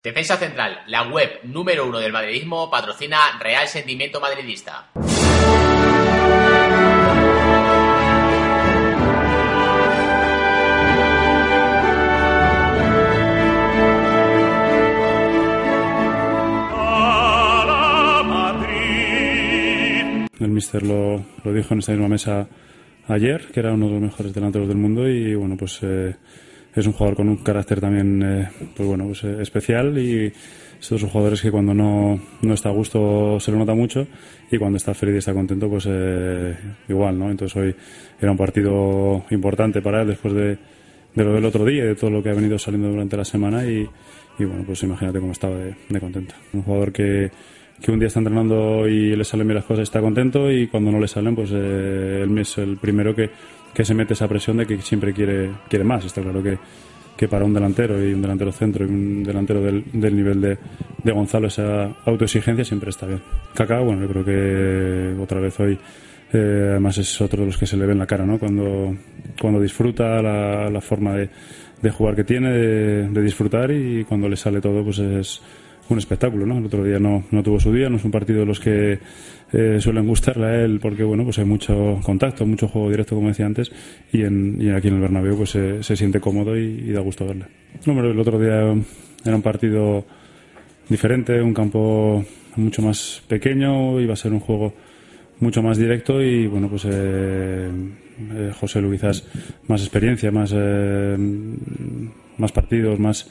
Defensa Central, la web número uno del madridismo, patrocina Real Sentimiento Madridista. El mister lo, lo dijo en esta misma mesa ayer, que era uno de los mejores delanteros del mundo y bueno, pues eh, es un jugador con un carácter también eh, pues bueno, pues, eh, especial y son jugadores que cuando no, no está a gusto se lo nota mucho y cuando está feliz y está contento pues eh, igual, ¿no? Entonces hoy era un partido importante para él después de, de lo del otro día y de todo lo que ha venido saliendo durante la semana y, y bueno, pues imagínate cómo estaba de, de contento. Un jugador que que un día está entrenando y le salen bien las cosas está contento y cuando no le salen pues eh, él es el primero que, que, se mete esa presión de que siempre quiere, quiere más. Está claro que, que para un delantero y un delantero centro y un delantero del, del nivel de, de, Gonzalo esa autoexigencia siempre está bien. Kaká, bueno, yo creo que otra vez hoy eh, además es otro de los que se le ve en la cara, ¿no? Cuando, cuando disfruta la, la forma de, de, jugar que tiene, de, de disfrutar y cuando le sale todo pues es un espectáculo, ¿no? El otro día no, no tuvo su día, no es un partido de los que eh, suelen gustarle a él porque, bueno, pues hay mucho contacto, mucho juego directo, como decía antes, y, aquí en el Bernabéu pues se, siente cómodo y, da gusto verle. No, el otro día era un partido diferente, un campo mucho más pequeño, iba a ser un juego mucho más directo y, bueno, pues eh, eh, José Luis quizás más experiencia, más, más partidos, más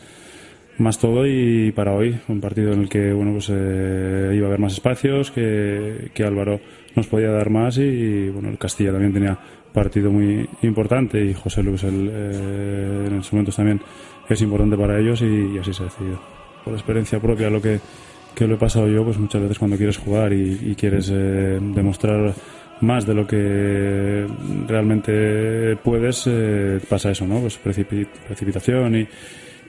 más todo y para hoy un partido en el que bueno pues eh, iba a haber más espacios que, que, Álvaro nos podía dar más y, bueno el Castilla también tenía partido muy importante y José Luis el, eh, en esos momentos también es importante para ellos y, así se ha decidido. Por experiencia propia lo que, que lo he pasado yo pues muchas veces cuando quieres jugar y, y quieres eh, demostrar más de lo que realmente puedes eh, pasa eso no pues precipitación y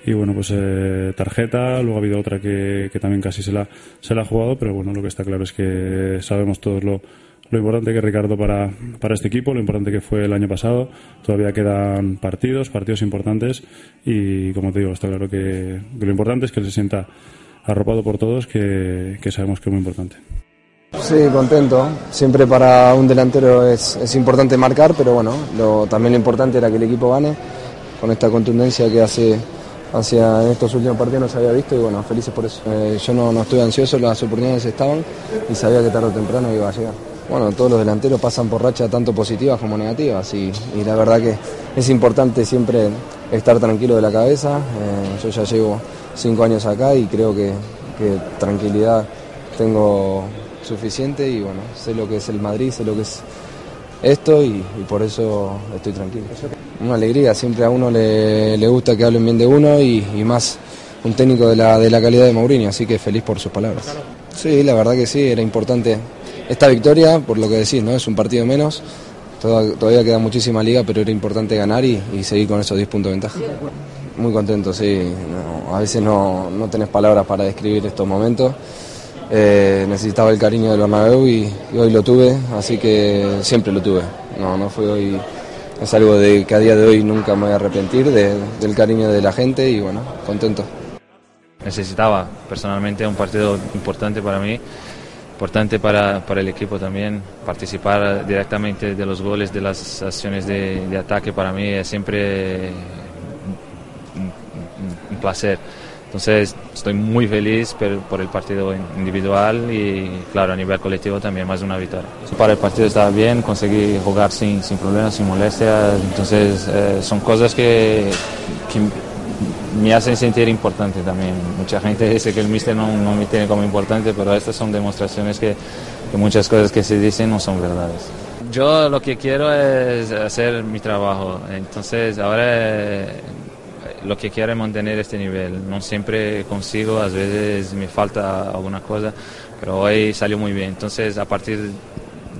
y bueno, pues eh, tarjeta, luego ha habido otra que, que, también casi se la, se la ha jugado, pero bueno, lo que está claro es que sabemos todos lo, lo importante que Ricardo para, para este equipo, lo importante que fue el año pasado, todavía quedan partidos, partidos importantes y como te digo, está claro que, que lo importante es que se sienta arropado por todos, que, que sabemos que es muy importante. Sí, contento. Siempre para un delantero es, es importante marcar, pero bueno, lo, también lo importante era que el equipo gane con esta contundencia que hace hacia en estos últimos partidos no se había visto y bueno, felices por eso. Eh, yo no, no estoy ansioso, las oportunidades estaban y sabía que tarde o temprano iba a llegar. Bueno, todos los delanteros pasan por racha tanto positivas como negativas y, y la verdad que es importante siempre estar tranquilo de la cabeza. Eh, yo ya llevo cinco años acá y creo que, que tranquilidad tengo suficiente y bueno, sé lo que es el Madrid, sé lo que es esto y, por eso estoy tranquilo una alegría, siempre a uno le, le, gusta que hablen bien de uno y, más un técnico de la, de la calidad de Mourinho, así que feliz por sus palabras. Sí, la verdad que sí, era importante esta victoria, por lo que decís, ¿no? Es un partido menos, todavía queda muchísima liga, pero era importante ganar y, seguir con esos 10 puntos de ventaja. Muy contento, sí, a veces no, no tenés palabras para describir estos momentos. Eh, necesitaba el cariño del Bernabéu y, y hoy lo tuve, así que siempre lo tuve. No, no fue hoy es algo de que a día de hoy nunca me voy a arrepentir de, del cariño de la gente y bueno, contento. Necesitaba personalmente un partido importante para mí, importante para, para el equipo también, participar directamente de los goles, de las acciones de, de ataque para mí es siempre un placer. Entonces estoy muy feliz por el partido individual y claro, a nivel colectivo también más de una victoria. Para el partido estaba bien, conseguí jugar sin, sin problemas, sin molestias, entonces eh, son cosas que, que, me hacen sentir importante también. Mucha gente dice que el míster no, no, me tiene como importante, pero estas son demostraciones que, que muchas cosas que se dicen no son verdades. Yo lo que quiero es hacer mi trabajo, entonces ahora lo que quiero es mantener este nivel. No siempre consigo, a veces me falta alguna cosa, pero hoy salió muy bien. Entonces, a partir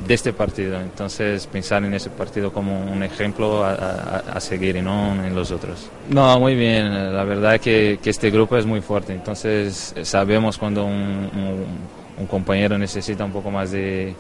de este partido, entonces pensar en ese partido como un ejemplo a, seguir y no en los otros. No, muy bien. La verdad es que, este grupo es muy fuerte. Entonces, sabemos cuando un, un compañero necesita un poco más de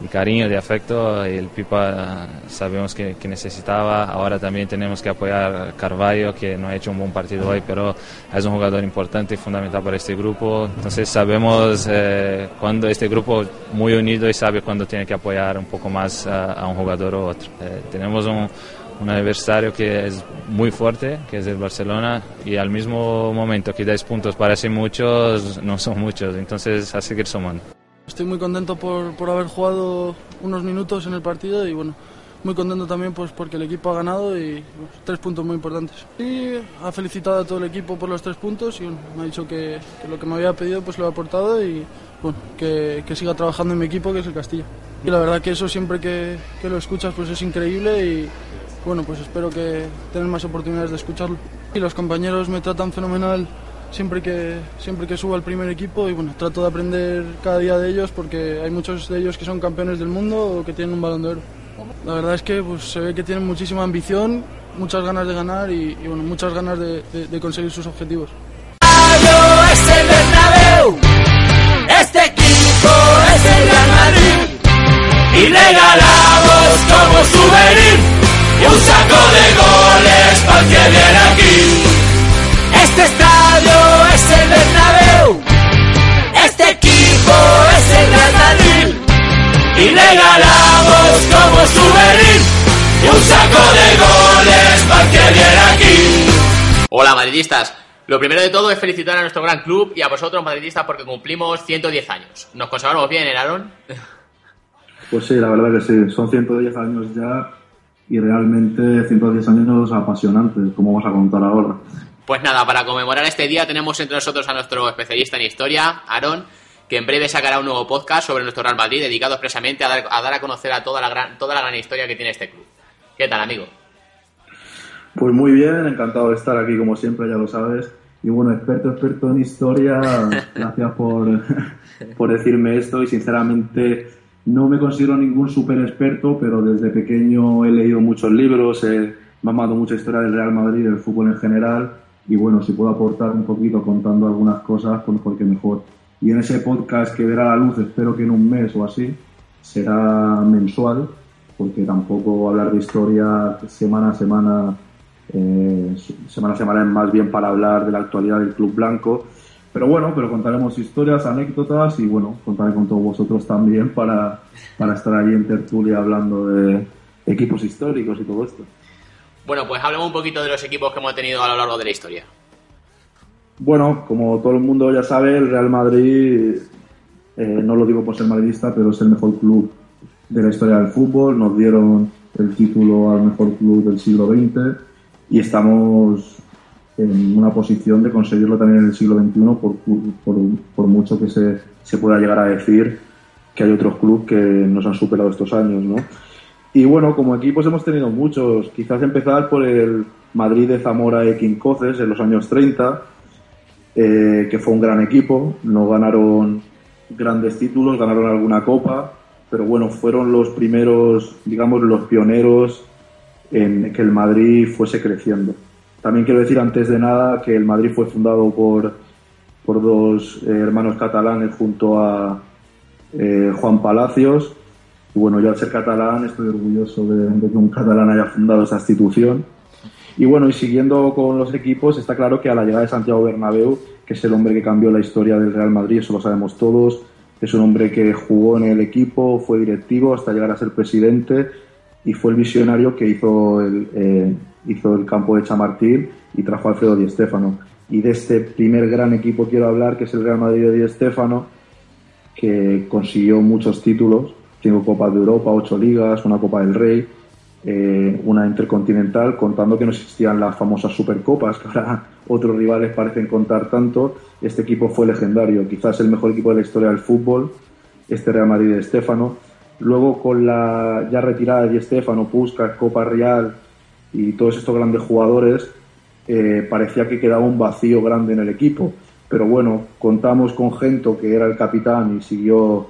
de cariño, de afecto. El Pipa sabemos que, necesitaba. Ahora también tenemos que apoyar a Carvalho, que no ha hecho un buen partido hoy, pero es un jugador importante y fundamental para este grupo. Entonces sabemos eh, cuando este grupo muy unido y sabe cuándo tiene que apoyar un poco más a, un jugador u otro. Eh, tenemos un, un adversario que es muy fuerte, que es el Barcelona, y al mismo momento que dais puntos parecen muchos, no son muchos, entonces a seguir sumando. Estoy muy contento por, por, haber jugado unos minutos en el partido y bueno, muy contento también pues porque el equipo ha ganado y tres puntos muy importantes. Y ha felicitado a todo el equipo por los tres puntos y me ha dicho que, lo que me había pedido pues lo he aportado y bueno, que, que, siga trabajando en mi equipo que es el Castillo. Y la verdad que eso siempre que, que lo escuchas pues es increíble y bueno pues espero que tener más oportunidades de escucharlo. Y los compañeros me tratan fenomenal siempre que, siempre que subo al primer equipo y bueno, trato de aprender cada día de ellos porque hay muchos de ellos que son campeones del mundo o que tienen un balón de oro. La verdad es que pues, se ve que tienen muchísima ambición, muchas ganas de ganar y, bueno, muchas ganas de, de, conseguir sus objetivos. este equipo es el Real Madrid y regalamos como souvenir un saco de goles para que viene aquí. Este estadio es el Bernabéu. Este equipo es el Real Madrid. Y regalamos como souvenir un saco de goles para que viene aquí. Hola madridistas. Lo primero de todo es felicitar a nuestro gran club y a vosotros madridistas porque cumplimos 110 años. ¿Nos conservamos bien, ¿eh, Aaron? Pues sí, la verdad que sí. Son 110 años ya y realmente 110 años apasionantes, como vamos a contar ahora. Pues nada, para conmemorar este día tenemos entre nosotros a nuestro especialista en historia, Aaron, que en breve sacará un nuevo podcast sobre nuestro Real Madrid dedicado expresamente a dar a, conocer a toda la, gran, toda la gran historia que tiene este club. ¿Qué tal, amigo? Pues muy bien, encantado de estar aquí como siempre, ya lo sabes. Y bueno, experto, experto en historia, gracias por, por decirme esto y sinceramente no me considero ningún súper experto, pero desde pequeño he leído muchos libros, he mamado mucha historia del Real Madrid, del fútbol en general y bueno, si puedo aportar un poquito contando algunas cosas, pues porque mejor. Y en ese podcast que verá la luz, espero que en un mes o así, será mensual, porque tampoco hablar de historia semana a semana, eh, semana a semana es más bien para hablar de la actualidad del Club Blanco. Pero bueno, pero contaremos historias, anécdotas y bueno, contaré con todos vosotros también para, para estar ahí en tertulia hablando de equipos históricos y todo esto. Bueno, pues hablemos un poquito de los equipos que hemos tenido a lo largo de la historia. Bueno, como todo el mundo ya sabe, el Real Madrid, eh, no lo digo por ser madridista, pero es el mejor club de la historia del fútbol. Nos dieron el título al mejor club del siglo XX y estamos en una posición de conseguirlo también en el siglo XXI por, por, por mucho que se, se, pueda llegar a decir que hay otros clubes que nos han superado estos años, ¿no? Y bueno, como equipos hemos tenido muchos. Quizás empezar por el Madrid de Zamora y Quincoces en los años 30, eh, que fue un gran equipo. No ganaron grandes títulos, ganaron alguna copa, pero bueno, fueron los primeros, digamos, los pioneros en que el Madrid fuese creciendo. También quiero decir antes de nada que el Madrid fue fundado por, por dos eh, hermanos catalanes junto a eh, Juan Palacios, y bueno, yo al ser catalán estoy orgulloso de, que un catalán haya fundado esa institución. Y bueno, y siguiendo con los equipos, está claro que a la llegada de Santiago Bernabéu, que es el hombre que cambió la historia del Real Madrid, eso lo sabemos todos, es un hombre que jugó en el equipo, fue directivo hasta llegar a ser presidente y fue el visionario que hizo el, eh, hizo el campo de Chamartín y trajo a Alfredo Di Stéfano. Y de este primer gran equipo quiero hablar, que es el Real Madrid de Di Stéfano, que consiguió muchos títulos, cinco Copas de Europa, ocho ligas, una Copa del Rey, eh, una Intercontinental, contando que no existían las famosas Supercopas, que ahora otros rivales parecen contar tanto. Este equipo fue legendario, quizás el mejor equipo de la historia del fútbol, este Real Madrid de Estefano. Luego, con la ya retirada de Estefano, Puskas, Copa Real y todos estos grandes jugadores, eh, parecía que quedaba un vacío grande en el equipo. Pero bueno, contamos con Gento, que era el capitán y siguió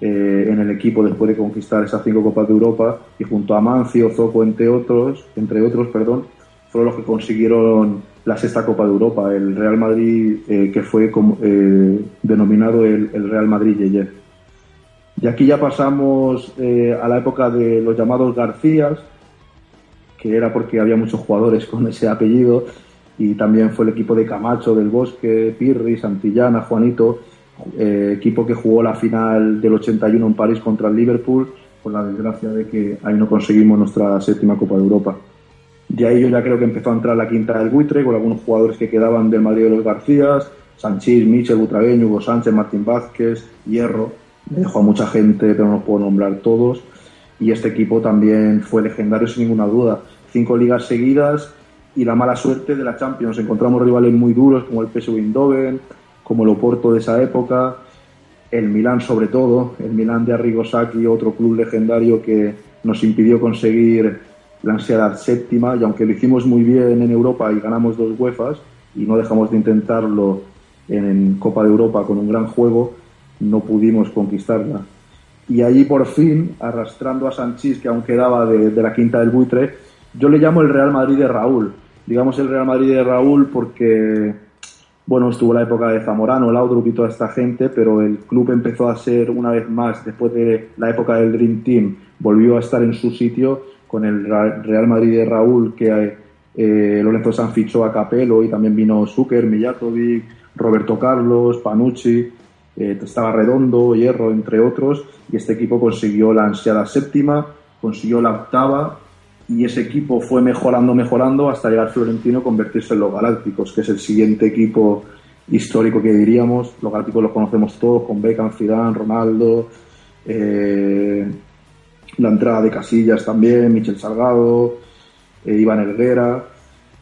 eh, en el equipo después de conquistar esas cinco Copas de Europa, y junto a Mancio, Zoco, entre otros, entre otros, perdón, fueron los que consiguieron la sexta Copa de Europa, el Real Madrid, eh, que fue como, denominado el, Real Madrid Yeye. Y aquí ya pasamos a la época de los llamados Garcías, que era porque había muchos jugadores con ese apellido, y también fue el equipo de Camacho, del Bosque, Pirri, Santillana, Juanito, eh, equipo que jugó la final del 81 en París contra el Liverpool, por la desgracia de que ahí no conseguimos nuestra séptima Copa de Europa. De ahí yo ya creo que empezó a entrar la quinta del buitre, con algunos jugadores que quedaban del Madrid de los Garcías, Sanchís, Michel, Butragueño, Hugo Sánchez, Martín Vázquez, Hierro, me dejó a mucha gente, pero no puedo nombrar todos y este equipo también fue legendario sin ninguna duda. Cinco ligas seguidas y la mala suerte de la Champions. Encontramos rivales muy duros como el PSV Eindhoven, como el Oporto de esa época, el Milán sobre todo, el Milán de Arrigo Sacchi, otro club legendario que nos impidió conseguir la ansiedad séptima y aunque lo hicimos muy bien en Europa y ganamos dos UEFAs y no dejamos de intentarlo en Copa de Europa con un gran juego, no pudimos conquistarla y allí por fin, arrastrando a Sanchís, que aún quedaba de, la quinta del buitre, yo le llamo el Real Madrid de Raúl. Digamos el Real Madrid de Raúl porque, bueno, estuvo la época de Zamorano, Laudrup y toda esta gente, pero el club empezó a ser una vez más, después de la época del Dream Team, volvió a estar en su sitio con el Real Madrid de Raúl, que eh, Lorenzo San fichó a Capello y también vino Zucker, Mijatovic, Roberto Carlos, Panucci eh, estaba Redondo, Hierro, entre otros, y este equipo consiguió la ansiada séptima, consiguió la octava, y ese equipo fue mejorando, mejorando, hasta llegar Florentino convertirse en los Galácticos, que es el siguiente equipo histórico que diríamos. Los Galácticos los conocemos todos, con Beckham, Zidane, Ronaldo, eh, la entrada de Casillas también, Michel Salgado, eh, Iván Helguera.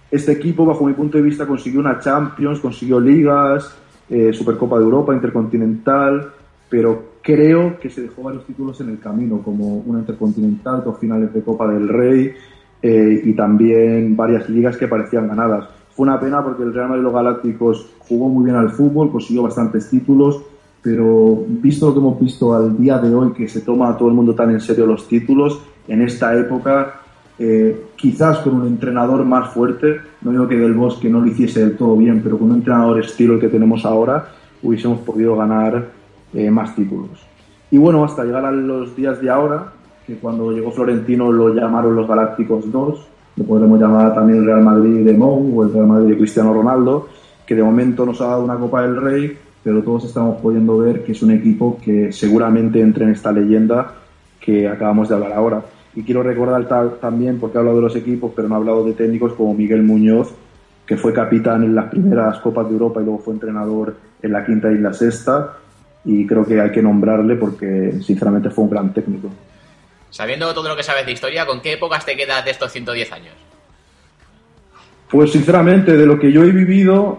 Este equipo, bajo mi punto de vista, consiguió una Champions, consiguió ligas, eh, Supercopa de Europa, Intercontinental, pero creo que se dejó varios títulos en el camino, como una Intercontinental, dos finales de Copa del Rey eh, y también varias ligas que parecían ganadas. Fue una pena porque el Real Madrid los Galácticos jugó muy bien al fútbol, consiguió bastantes títulos, pero visto lo que hemos visto al día de hoy, que se toma a todo el mundo tan en serio los títulos, en esta época eh, quizás con un entrenador más fuerte, no digo que Del Bosque no lo hiciese del todo bien, pero con un entrenador estilo el que tenemos ahora, hubiésemos podido ganar eh, más títulos. Y bueno, hasta llegar a los días de ahora, que cuando llegó Florentino lo llamaron los Galácticos 2, lo podremos llamar también el Real Madrid de Mou o el Real Madrid de Cristiano Ronaldo, que de momento nos ha dado una Copa del Rey, pero todos estamos pudiendo ver que es un equipo que seguramente entre en esta leyenda que acabamos de hablar ahora. Y quiero recordar también, porque he hablado de los equipos, pero no he hablado de técnicos como Miguel Muñoz, que fue capitán en las primeras Copas de Europa y luego fue entrenador en la quinta y la sexta. Y creo que hay que nombrarle porque, sinceramente, fue un gran técnico. Sabiendo todo lo que sabes de historia, ¿con qué épocas te quedas de estos 110 años? Pues, sinceramente, de lo que yo he vivido,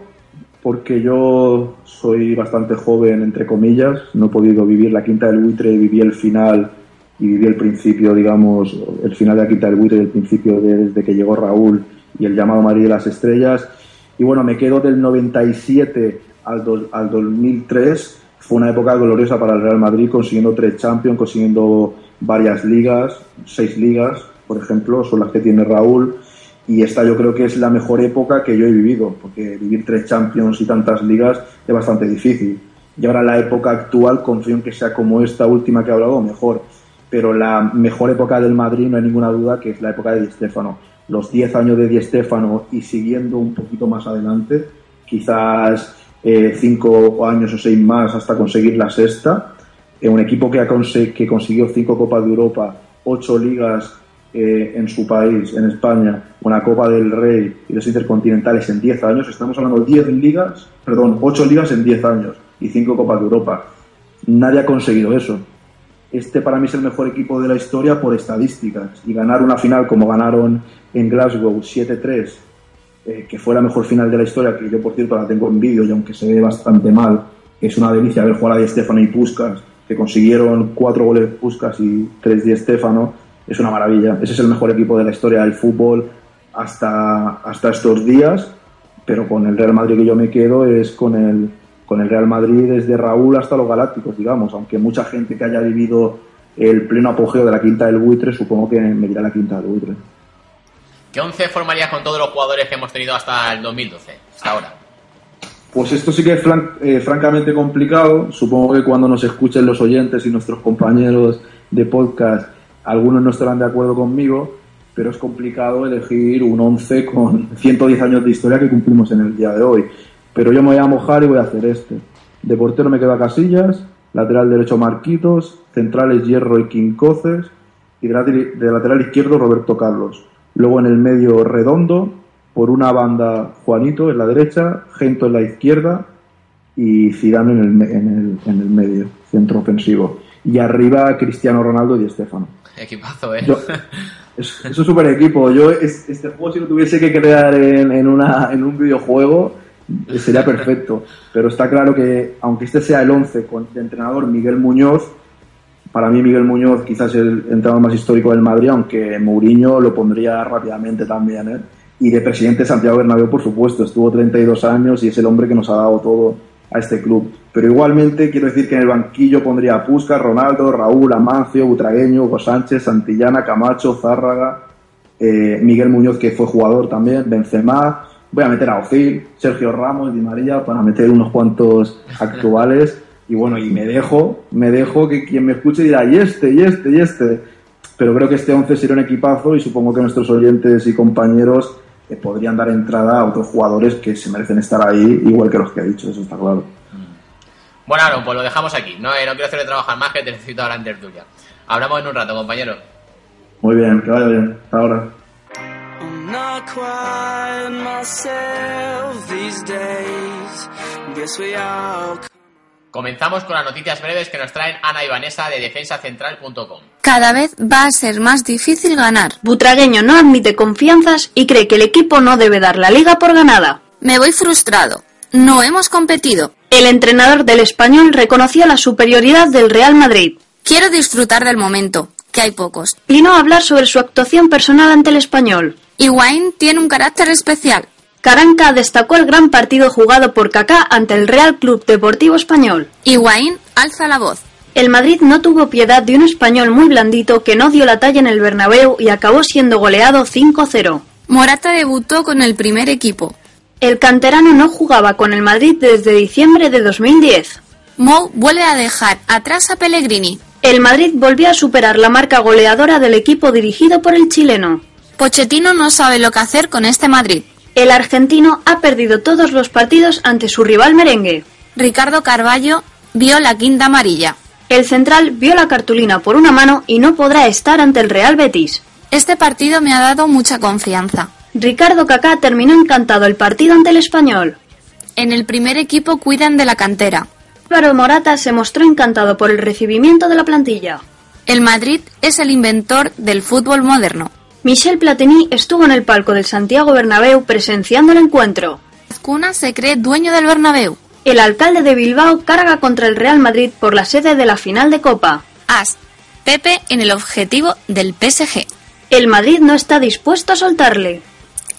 porque yo soy bastante joven, entre comillas, no he podido vivir la quinta del buitre, viví el final y viví el principio, digamos, el final de la quinta del buitre y el principio desde que llegó Raúl y el llamado María de las Estrellas. Y bueno, me quedo del 97 al, al 2003. Fue una época gloriosa para el Real Madrid, consiguiendo tres Champions, consiguiendo varias ligas, seis ligas, por ejemplo, son las que tiene Raúl. Y esta yo creo que es la mejor época que yo he vivido, porque vivir tres Champions y tantas ligas es bastante difícil. Y ahora la época actual confío en que sea como esta última que he hablado, mejor pero la mejor época del Madrid no hay ninguna duda que es la época de Di Stéfano. Los 10 años de Di Stéfano y siguiendo un poquito más adelante, quizás 5 eh, años o 6 más hasta conseguir la sexta. Eh, un equipo que, que consiguió 5 Copas de Europa, 8 ligas eh, en su país, en España, una Copa del Rey y los Intercontinentales en 10 años. Estamos hablando de 10 ligas, perdón, 8 ligas en 10 años y 5 Copas de Europa. Nadie ha conseguido eso este para mí es el mejor equipo de la historia por estadísticas. Y ganar una final como ganaron en Glasgow 7-3, eh, que fue la mejor final de la historia, que yo por cierto la tengo en vídeo y aunque se ve bastante mal, es una delicia ver jugar a Di Stefano y Puskas, que consiguieron cuatro goles Puskas y tres Di Stefano, es una maravilla. Ese es el mejor equipo de la historia del fútbol hasta, hasta estos días, pero con el Real Madrid que yo me quedo es con el, con el Real Madrid desde Raúl hasta los Galácticos, digamos, aunque mucha gente que haya vivido el pleno apogeo de la quinta del buitre, supongo que me dirá la quinta del buitre. ¿Qué once formarías con todos los jugadores que hemos tenido hasta el 2012, hasta ahora? Pues esto sí que es eh, francamente complicado. Supongo que cuando nos escuchen los oyentes y nuestros compañeros de podcast, algunos no estarán de acuerdo conmigo, pero es complicado elegir un 11 con 110 años de historia que cumplimos en el día de hoy. Pero yo me voy a mojar y voy a hacer este. De portero me queda Casillas, lateral derecho Marquitos, centrales Hierro y Quincoces y de lateral izquierdo Roberto Carlos. Luego en el medio Redondo, por una banda Juanito en la derecha, Gento en la izquierda y Zidane en el, en el, en el medio, centro ofensivo. Y arriba Cristiano Ronaldo y Estefano. Equipazo, ¿eh? Yo- es, es un super equipo. Yo es- este juego si lo tuviese que crear en, en, una, en un videojuego sería perfecto. Pero está claro que aunque este sea el 11 con de entrenador Miguel Muñoz, para mí Miguel Muñoz quizás el entrenador más histórico del Madrid, aunque Mourinho lo pondría rápidamente también. ¿eh? Y de presidente Santiago Bernabéu, por supuesto, estuvo 32 años y es el hombre que nos ha dado todo a este club. Pero igualmente quiero decir que en el banquillo pondría a Puskas, Ronaldo, Raúl, Amancio, Butragueño, Hugo Sánchez, Santillana, Camacho, Zárraga, eh, Miguel Muñoz, que fue jugador también, Benzema, voy a meter a Ozil, Sergio Ramos, Di María, para meter unos cuantos actuales. Y bueno, y me dejo, me dejo que quien me escuche dirá, y este, y este, y este. Pero creo que este 11 sería un equipazo y supongo que nuestros oyentes y compañeros eh, podrían dar entrada a otros jugadores que se merecen estar ahí, igual que los que he dicho, eso está claro. Bueno, Aaron, pues lo dejamos aquí. No, eh, no quiero hacerle trabajar más, que te necesito ahora en tertulia. Hablamos en un rato, compañero. Muy bien, que vaya bien. Hasta ahora. I'm not quite myself these days. Guess we all Comenzamos con las noticias breves que nos traen Ana y Vanessa de defensacentral.com. Cada vez va a ser más difícil ganar. Butragueño no admite confianzas y cree que el equipo no debe dar la liga por ganada. Me voy frustrado. No hemos competido. El entrenador del español reconoció la superioridad del Real Madrid. Quiero disfrutar del momento, que hay pocos. Vino a hablar sobre su actuación personal ante el español. Higuaín tiene un carácter especial. Caranca destacó el gran partido jugado por Kaká ante el Real Club Deportivo Español. Higuaín alza la voz. El Madrid no tuvo piedad de un español muy blandito que no dio la talla en el Bernabéu y acabó siendo goleado 5-0. Morata debutó con el primer equipo. El canterano no jugaba con el Madrid desde diciembre de 2010. Mou vuelve a dejar atrás a Pellegrini. El Madrid volvió a superar la marca goleadora del equipo dirigido por el chileno. Pochettino no sabe lo que hacer con este Madrid. El argentino ha perdido todos los partidos ante su rival merengue. Ricardo Carballo vio la quinta amarilla. El central vio la cartulina por una mano y no podrá estar ante el Real Betis. Este partido me ha dado mucha confianza. Ricardo Kaká terminó encantado el partido ante el español. En el primer equipo cuidan de la cantera. Álvaro Morata se mostró encantado por el recibimiento de la plantilla. El Madrid es el inventor del fútbol moderno. Michel Platini estuvo en el palco del Santiago Bernabéu presenciando el encuentro. Azcuna se cree dueño del Bernabéu. El alcalde de Bilbao carga contra el Real Madrid por la sede de la final de Copa. As. Pepe en el objetivo del PSG. El Madrid no está dispuesto a soltarle.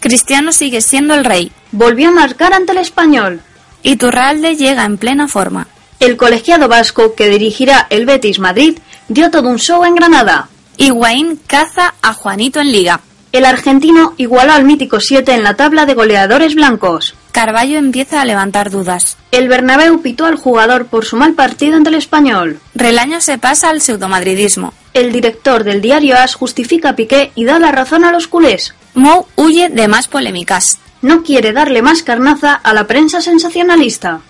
Cristiano sigue siendo el rey. Volvió a marcar ante el español. Iturralde llega en plena forma. El colegiado vasco que dirigirá el Betis Madrid dio todo un show en Granada. Higuaín caza a Juanito en liga. El argentino igualó al mítico 7 en la tabla de goleadores blancos. Carballo empieza a levantar dudas. El Bernabéu pitó al jugador por su mal partido ante el español. Relaño se pasa al pseudomadridismo. El director del diario AS justifica a Piqué y da la razón a los culés. Mou huye de más polémicas. No quiere darle más carnaza a la prensa sensacionalista.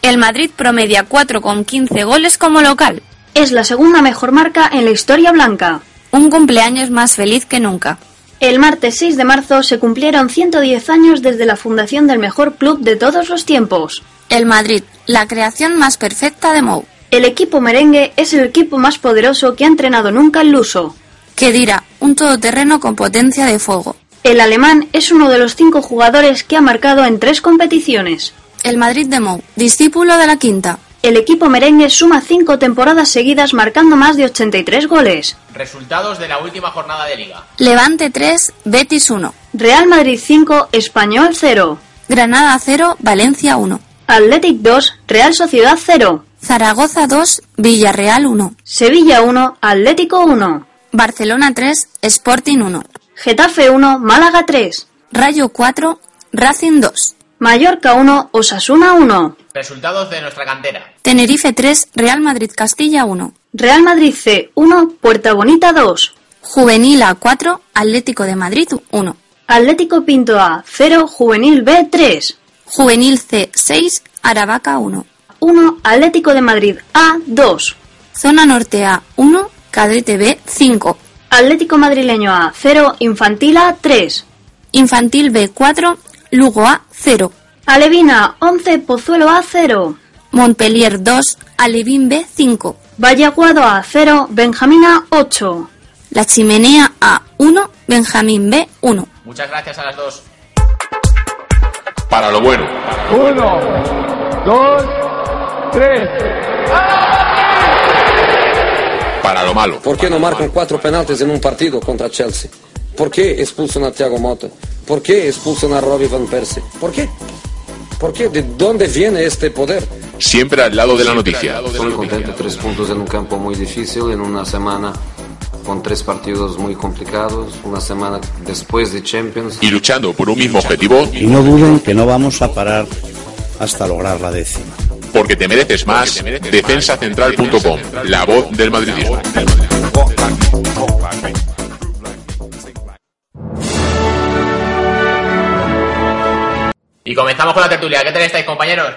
El Madrid promedia 4,15 goles como local. Es la segunda mejor marca en la historia blanca. Un cumpleaños más feliz que nunca. El martes 6 de marzo se cumplieron 110 años desde la fundación del mejor club de todos los tiempos. El Madrid, la creación más perfecta de Mou. El equipo merengue es el equipo más poderoso que ha entrenado nunca el Luso. Que dirá, un todoterreno con potencia de fuego. El alemán es uno de los cinco jugadores que ha marcado en tres competiciones. El Madrid de Mou, discípulo de la quinta. El equipo merengue suma cinco temporadas seguidas marcando más de 83 goles. Resultados de la última jornada de liga. Levante 3, Betis 1. Real Madrid 5, Español 0. Granada 0, Valencia 1. Athletic 2, Real Sociedad 0. Zaragoza 2, Villarreal 1. Sevilla 1, Atlético 1. Barcelona 3, Sporting 1. Getafe 1, Málaga 3. Rayo 4, Racing 2. Mallorca 1, Osasuna 1. Resultados de nuestra cantera. Tenerife 3, Real Madrid Castilla 1. Real Madrid C 1, Puerta Bonita 2. Juvenil A 4, Atlético de Madrid 1. Atlético Pinto A 0, Juvenil B 3. Juvenil C 6, Aravaca 1. 1, Atlético de Madrid A 2. Zona Norte A 1, Cadete B 5. Atlético Madrileño A 0, Infantil A 3. Infantil B 4, Lugo A 0. Alevina 11, Pozuelo A 0. Montpellier 2, Alevín B 5. Vallaguado A 0, Benjamín A 8. La Chimenea A 1, Benjamín B 1. Muchas gracias a las dos. Para lo bueno. Uno, dos, tres. Para lo malo. ¿Por qué no marcan cuatro penaltis en un partido contra Chelsea? ¿Por qué expulsan a Thiago Motta? ¿Por qué expulsan a Robbie Van Persie? ¿Por qué? ¿Por qué? ¿De dónde viene este poder? Siempre al lado de la noticia. Estoy contento, tres puntos en un campo muy difícil, en una semana con tres partidos muy complicados, una semana después de Champions. Y luchando por un mismo objetivo. Y no duden que no vamos a parar hasta lograr la décima. Porque te mereces más. Defensacentral.com, la voz del madridismo. Y comenzamos con la tertulia. ¿Qué tal estáis, compañeros?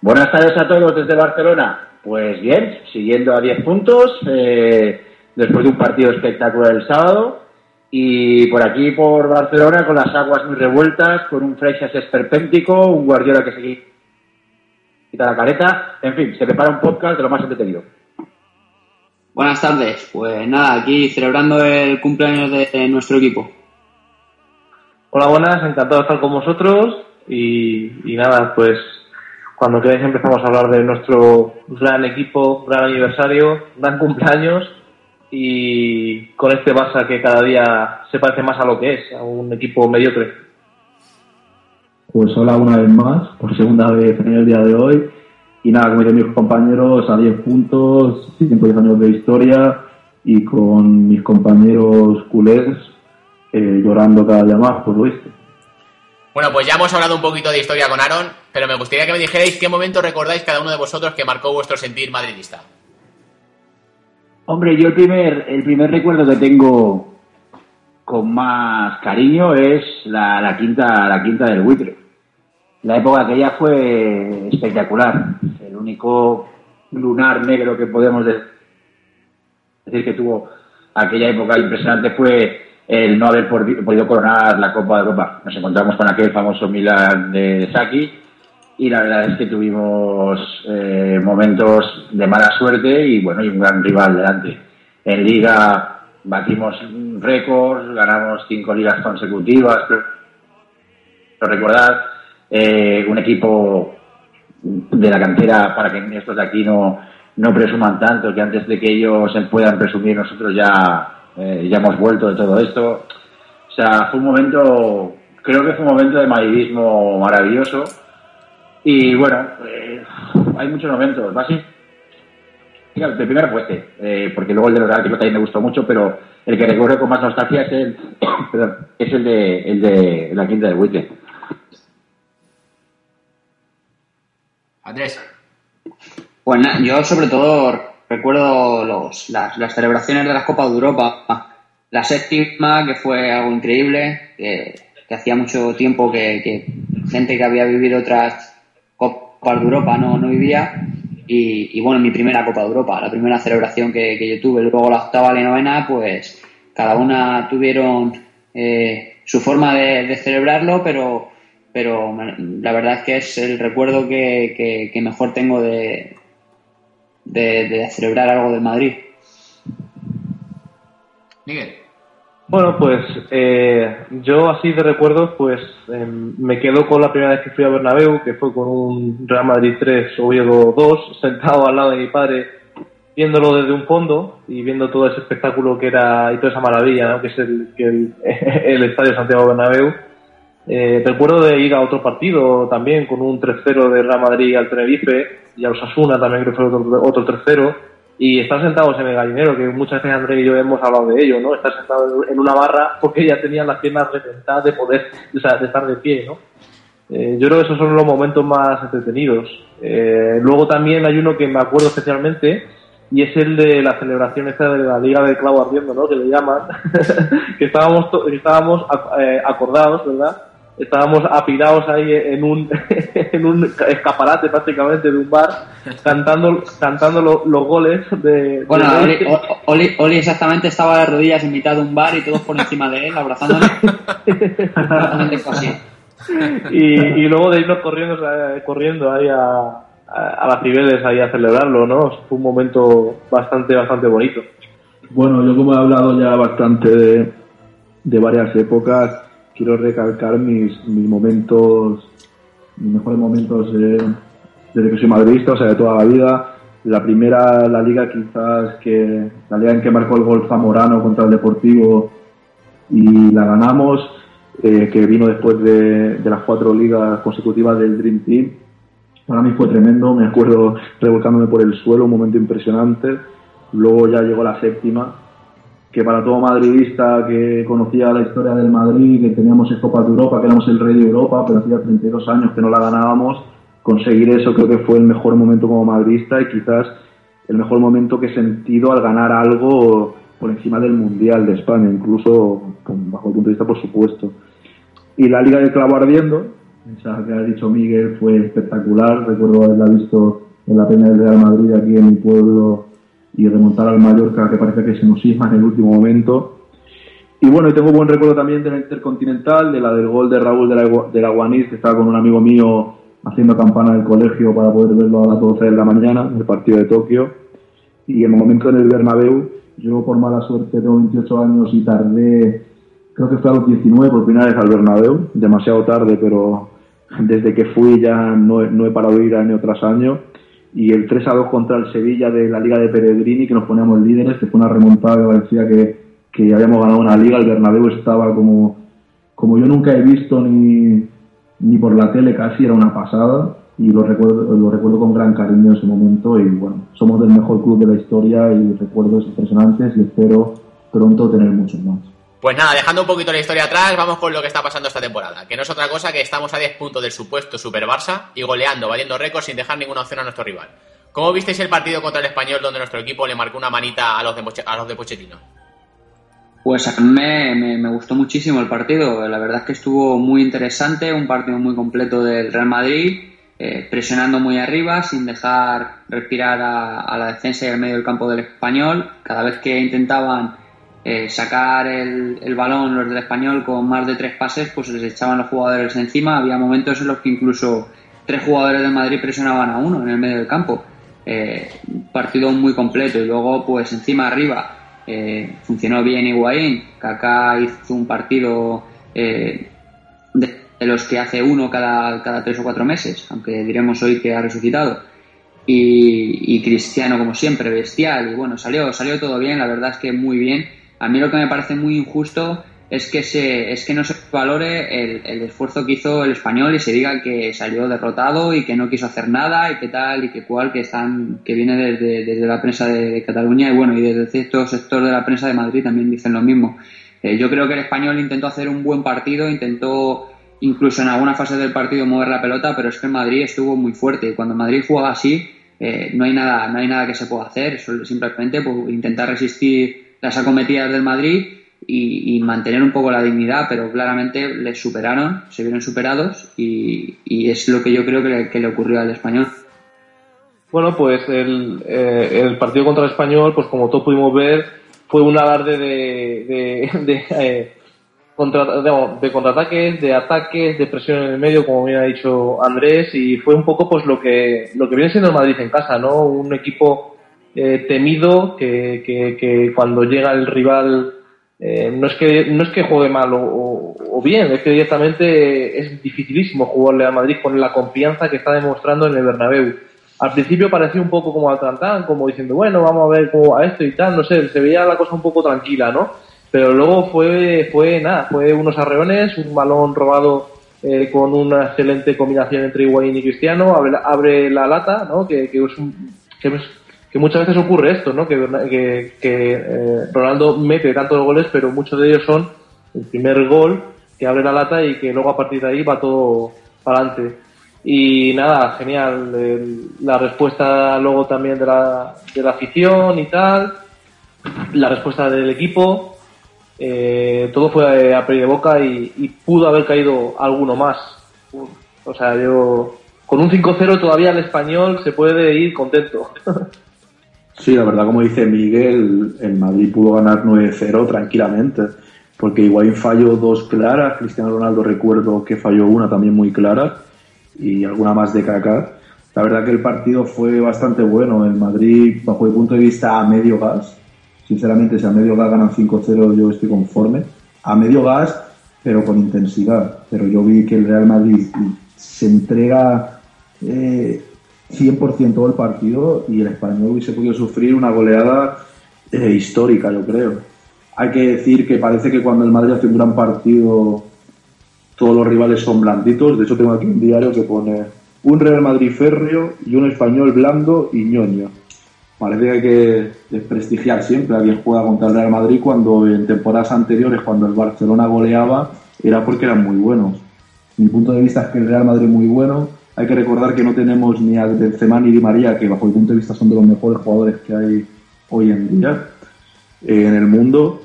Buenas tardes a todos desde Barcelona. Pues bien, siguiendo a 10 puntos, eh, después de un partido espectacular el sábado. Y por aquí, por Barcelona, con las aguas muy revueltas, con un Freixas esperpéntico, un Guardiola que se quita la careta. En fin, se prepara un podcast de lo más entretenido. Buenas tardes. Pues nada, aquí celebrando el cumpleaños de nuestro equipo. Hola, buenas, encantado de estar con vosotros y, nada, pues cuando queráis empezamos a hablar de nuestro gran equipo, gran aniversario, gran cumpleaños y con este Barça que cada día se parece más a lo que es, a un equipo mediocre. Pues hola una vez más, por segunda vez en el día de hoy. Y nada, como dicen mis compañeros, a 10 puntos, 110 años de historia y con mis compañeros culés eh, llorando cada día más, por lo visto. Bueno, pues ya hemos hablado un poquito de historia con Aaron, pero me gustaría que me dijerais qué momento recordáis cada uno de vosotros que marcó vuestro sentir madridista. Hombre, yo el primer, el primer recuerdo que tengo con más cariño es la, la quinta, la quinta del buitre. La época aquella fue espectacular. El único lunar negro que podemos decir que tuvo aquella época impresionante fue el no haber podido coronar la Copa de Europa. Nos encontramos con aquel famoso Milan de Saki y la verdad es que tuvimos eh, momentos de mala suerte y bueno, y un gran rival delante. En Liga batimos récords, ganamos cinco ligas consecutivas, pero, recordad, eh, un equipo de la cantera para que estos de aquí no, no presuman tanto, que antes de que ellos se puedan presumir nosotros ya, eh, ya hemos vuelto de todo esto. O sea, fue un momento, creo que fue un momento de madridismo maravilloso y bueno, eh, hay muchos momentos. Básicamente, el primero fue este, eh, porque luego el de los Real también me gustó mucho, pero el que recuerdo con más nostalgia es el, perdón, es el de, el de la quinta de Buitre. Andrés. Pues nada, yo sobre todo recuerdo las, celebraciones de las Copas de Europa. La séptima, que fue algo increíble, que, hacía mucho tiempo que, gente que había vivido otras Copas de Europa no, no vivía. Y, y, bueno, mi primera Copa de Europa, la primera celebración que, que yo tuve. Luego la octava y la novena, pues cada una tuvieron eh, su forma de, celebrarlo, pero, pero la verdad es que es el recuerdo que, que mejor tengo de, de, de, celebrar algo del Madrid. Miguel. Bueno, pues eh, yo así de recuerdos, pues eh, me quedo con la primera vez que fui a Bernabéu, que fue con un Real Madrid 3, Oviedo 2, sentado al lado de mi padre viéndolo desde un fondo y viendo todo ese espectáculo que era y toda esa maravilla, ¿no? que es el, que el, el Estadio Santiago Bernabéu. Eh, recuerdo de ir a otro partido también con un 3-0 de Real Madrid al Tenerife y a Osasuna también que fue otro, otro 3-0 y estar sentados en el gallinero, que muchas veces André y yo hemos hablado de ello, ¿no? Estar sentado en una barra porque ya tenían las piernas reventadas de poder, o sea, de estar de pie, ¿no? Eh, yo creo que esos son los momentos más entretenidos. Eh, luego también hay uno que me acuerdo especialmente y es el de la celebración esta de la Liga del Clavo Ardiendo, ¿no? Que le llaman, que estábamos, estábamos eh, acordados, ¿verdad? Estábamos apilados ahí en un, en un escaparate prácticamente de un bar, cantando, cantando lo- los goles de... Bueno, de- Oli, Oli- Oli exactamente estaba de rodillas en mitad de un bar y todos por encima de él, abrazándole. Exactamente fue así. y, y luego de irnos corriendo, corriendo ahí a, a, a las Cibeles ahí a celebrarlo, ¿no? Fue un momento bastante, bastante bonito. Bueno, yo como he hablado ya bastante de, de varias épocas, quiero recalcar mis, mis momentos, mis mejores momentos eh, desde que soy madridista, o sea, de toda la vida. La primera, la liga quizás que, la liga en que marcó el gol Zamorano contra el Deportivo y la ganamos, eh, que vino después de, de las cuatro ligas consecutivas del Dream Team. Para mí fue tremendo, me acuerdo revolcándome por el suelo, un momento impresionante. Luego ya llegó la séptima, que para todo madridista que conocía la historia del Madrid, que teníamos en Copa de Europa, que éramos el rey de Europa, pero hacía 32 años que no la ganábamos, conseguir eso creo que fue el mejor momento como madridista y quizás el mejor momento que he sentido al ganar algo por encima del Mundial de España, incluso bajo el punto de vista por supuesto. Y la Liga del Clavo Ardiendo, esa que ha dicho Miguel, fue espectacular. Recuerdo haberla visto en la Peña del Real Madrid aquí en mi pueblo y remontar al Mallorca, que parece que se nos isma en el último momento. Y bueno, tengo buen recuerdo también de la Intercontinental, de la del gol de Raúl de la, de la Guanís, que estaba con un amigo mío haciendo campana del colegio para poder verlo a las 12 de la mañana, en el partido de Tokio. Y el momento en el Bernabéu, yo por mala suerte tengo 28 años y tardé, creo que fue a los 19 por primera vez al Bernabéu, demasiado tarde, pero desde que fui ya no, no he parado de ir año tras año. Y el 3 a 2 contra el Sevilla de la Liga de Peregrini, que nos poníamos líderes, que fue una remontada que parecía que, que habíamos ganado una liga, el Bernabéu estaba como, como yo nunca he visto ni, ni por la tele casi, era una pasada. Y lo recuerdo, lo recuerdo con gran cariño ese momento. Y bueno, somos del mejor club de la historia y recuerdos impresionantes y espero pronto tener muchos más. Pues nada, dejando un poquito la historia atrás, vamos con lo que está pasando esta temporada, que no es otra cosa que estamos a 10 puntos del supuesto Super Barça y goleando, valiendo récords sin dejar ninguna opción a nuestro rival. ¿Cómo visteis el partido contra el Español donde nuestro equipo le marcó una manita a los de, a los de Pochettino? Pues a mí me, me- me gustó muchísimo el partido. La verdad es que estuvo muy interesante, un partido muy completo del Real Madrid, eh, presionando muy arriba, sin dejar respirar a, a la defensa y al medio del campo del español. Cada vez que intentaban eh, sacar el, el balón los del español con más de tres pases, pues les echaban los jugadores encima. Había momentos en los que incluso tres jugadores del Madrid presionaban a uno en el medio del campo. Eh, partido muy completo y luego pues encima arriba eh, funcionó bien Higuaín, Kaká hizo un partido eh, de, de los que hace uno cada, cada tres o cuatro meses, aunque diremos hoy que ha resucitado. Y, y Cristiano, como siempre, bestial. Y bueno, salió, salió todo bien, la verdad es que muy bien. A mí lo que me parece muy injusto es que, se, es que no se valore el, el esfuerzo que hizo el español y se diga que salió derrotado y que no quiso hacer nada y que tal y que cual, que, están, que viene desde, desde la prensa de, Cataluña y bueno, y desde cierto sector de la prensa de Madrid también dicen lo mismo. Eh, yo creo que el español intentó hacer un buen partido, intentó incluso en alguna fase del partido mover la pelota, pero es que Madrid estuvo muy fuerte y cuando Madrid juega así eh, no hay nada no hay nada que se pueda hacer, simplemente pues, intentar resistir las acometidas del Madrid y, mantener un poco la dignidad, pero claramente les superaron, se vieron superados y, es lo que yo creo que le, ocurrió al español. Bueno, pues el, eh, el partido contra el español, pues como todos pudimos ver, fue un alarde de, de, de, eh, contra- de- de contraataques, de ataques, de presión en el medio, como bien ha dicho Andrés, y fue un poco pues lo que, lo que viene siendo el Madrid en casa, ¿no? Un equipo eh, temido que, que, que cuando llega el rival eh, no es que no es que juegue mal o, bien, es que directamente es dificilísimo jugarle a Madrid con la confianza que está demostrando en el Bernabéu. al principio parecía un poco como Atlantán, como diciendo, bueno, vamos a ver cómo va esto y tal, no sé, se veía la cosa un poco tranquila, ¿no? Pero luego fue, fue nada, fue unos arreones, un balón robado eh, con una excelente combinación entre Higuaín y Cristiano, abre, la lata, ¿no? Que, es un, que, que muchas veces ocurre esto, ¿no? Que, que, eh, Ronaldo mete tantos goles, pero muchos de ellos son el primer gol que abre la lata y que luego a partir de ahí va todo para adelante. Y nada, genial. la respuesta luego también de la, de la afición y tal, la respuesta del equipo, eh, todo fue a pedir de boca y pudo haber caído alguno más. O sea, yo con un 5-0 todavía el español se puede ir contento. Sí, la verdad, como dice Miguel, el Madrid pudo ganar 9-0 tranquilamente, porque Higuaín falló dos claras, Cristiano Ronaldo recuerdo que falló una también muy clara y alguna más de Kaká. La verdad que el partido fue bastante bueno, el Madrid, bajo mi punto de vista, a medio gas. Sinceramente, si a medio gas ganan 5-0 yo estoy conforme. A medio gas, pero con intensidad. Pero yo vi que el Real Madrid se entrega eh, 100% todo el partido y el español hubiese podido sufrir una goleada eh, histórica, yo creo. Hay que decir que parece que cuando el Madrid hace un gran partido todos los rivales son blanditos. De hecho, tengo aquí un diario que pone un Real Madrid férreo y un español blando y ñoño. Parece que hay que desprestigiar siempre a quien juega contra el Real Madrid cuando en temporadas anteriores, cuando el Barcelona goleaba, era porque eran muy buenos. Mi punto de vista es que el Real Madrid es muy bueno. Hay que recordar que no tenemos ni a Benzema ni Di María, que bajo mi punto de vista son de los mejores jugadores que hay hoy en día eh, en el mundo.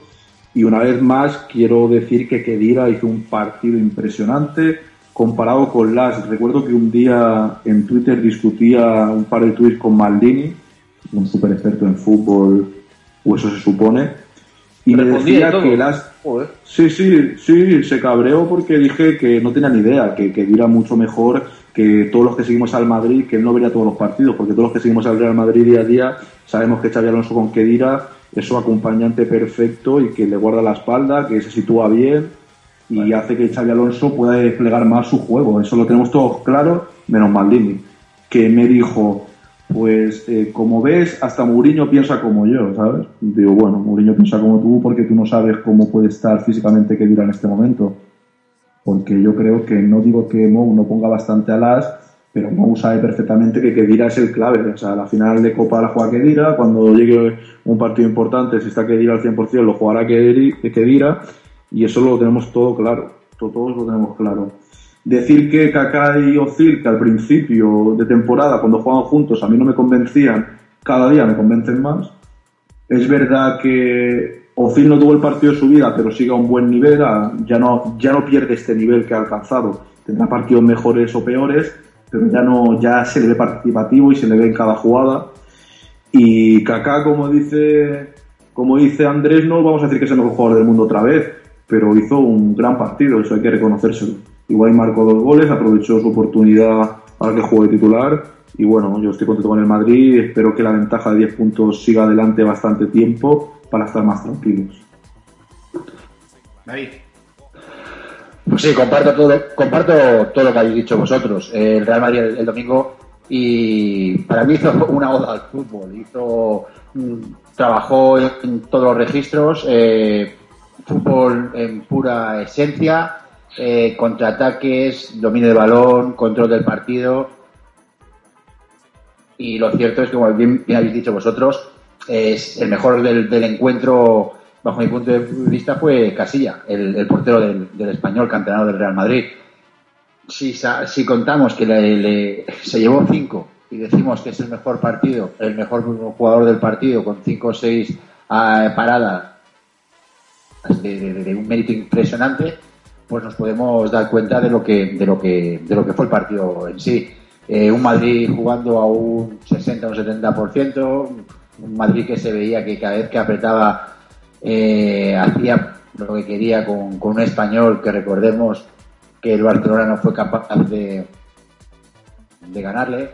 Y una vez más quiero decir que Kedira hizo un partido impresionante comparado con Las. Recuerdo que un día en Twitter discutía un par de tweets con Maldini, un super experto en fútbol, o eso se supone, y me decía todo. que Las Joder. Sí, sí, sí, se cabreó porque dije que no tenía ni idea, que, era mucho mejor que todos los que seguimos al Madrid, que él no vería todos los partidos, porque todos los que seguimos al Real Madrid día a día sabemos que Xavi Alonso con Kedira es su acompañante perfecto y que le guarda la espalda, que se sitúa bien y hace que Xavi Alonso pueda desplegar más su juego. Eso lo tenemos todos claro, menos Maldini, que me dijo, pues eh, como ves, hasta Mourinho piensa como yo, ¿sabes? Digo, bueno, Mourinho piensa como tú porque tú no sabes cómo puede estar físicamente Kedira en este momento. Porque yo creo que no digo que Mou no ponga bastante alas, pero Mou sabe perfectamente que Kedira es el clave. O sea, la final de Copa la juega Kedira, cuando llegue un partido importante, si está Kedira al 100%, lo jugará Kedira, y eso lo tenemos todo claro. to- Todos lo tenemos claro. Decir que Kaká y Ozil, que al principio de temporada, cuando jugaban juntos, a mí no me convencían, cada día me convencen más. Es verdad que Ozil no tuvo el partido de su vida, pero sigue a un buen nivel, ya no, ya no pierde este nivel que ha alcanzado. Tendrá partidos mejores o peores, pero ya no, ya se le ve participativo y se le ve en cada jugada. Y Kaká, como dice, como dice Andrés, no vamos a decir que es el mejor jugador del mundo otra vez, pero hizo un gran partido, eso hay que reconocérselo. Igual marcó dos goles, aprovechó su oportunidad para que juegue titular. Y bueno, yo estoy contento con el Madrid, espero que la ventaja de 10 puntos siga adelante bastante tiempo para estar más tranquilos. David. Pues sí, comparto todo, comparto todo lo que habéis dicho vosotros. El Real Madrid el, el domingo y para mí hizo una oda al fútbol. Hizo, mm, trabajó en todos los registros, eh, fútbol en pura esencia, eh, contraataques, dominio de balón, control del partido. Y lo cierto es que, como bien, habéis dicho vosotros, es el mejor del, encuentro, bajo mi punto de vista, fue Casilla, el, portero del, español, campeonato del Real Madrid. Si, si contamos que le- se llevó cinco y decimos que es el mejor partido, el mejor jugador del partido, con cinco o seis ah, paradas de- de un mérito impresionante, pues nos podemos dar cuenta de lo que, de lo que, de lo que fue el partido en sí. Eh, un Madrid jugando a un 60 o un 70%, un Madrid que se veía que cada vez que apretaba eh, hacía lo que quería con, con un español que recordemos que el Barcelona no fue capaz de, de ganarle.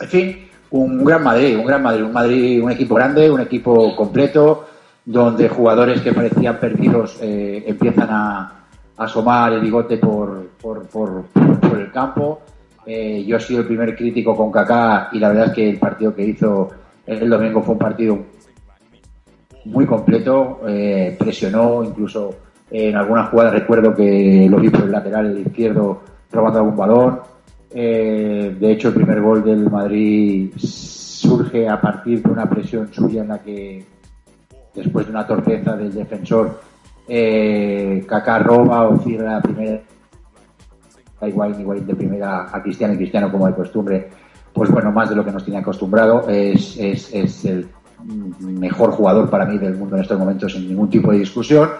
En fin, un gran Madrid, un gran Madrid, un Madrid, un equipo grande, un equipo completo, donde jugadores que parecían perdidos eh, empiezan a, a asomar el bigote por, por, por, por el campo. Eh, yo he sido el primer crítico con Kaká y la verdad es que el partido que hizo el domingo fue un partido muy completo, eh, presionó incluso en algunas jugadas recuerdo que lo vi por el lateral izquierdo robando algún balón. Eh, de hecho, el primer gol del Madrid surge a partir de una presión suya en la que, después de una torpeza del defensor, eh, Kaká roba o cierra la primera da igual igual de primera a Cristiano y Cristiano como de costumbre pues bueno más de lo que nos tiene acostumbrado es, es, es el mejor jugador para mí del mundo en estos momentos sin ningún tipo de discusión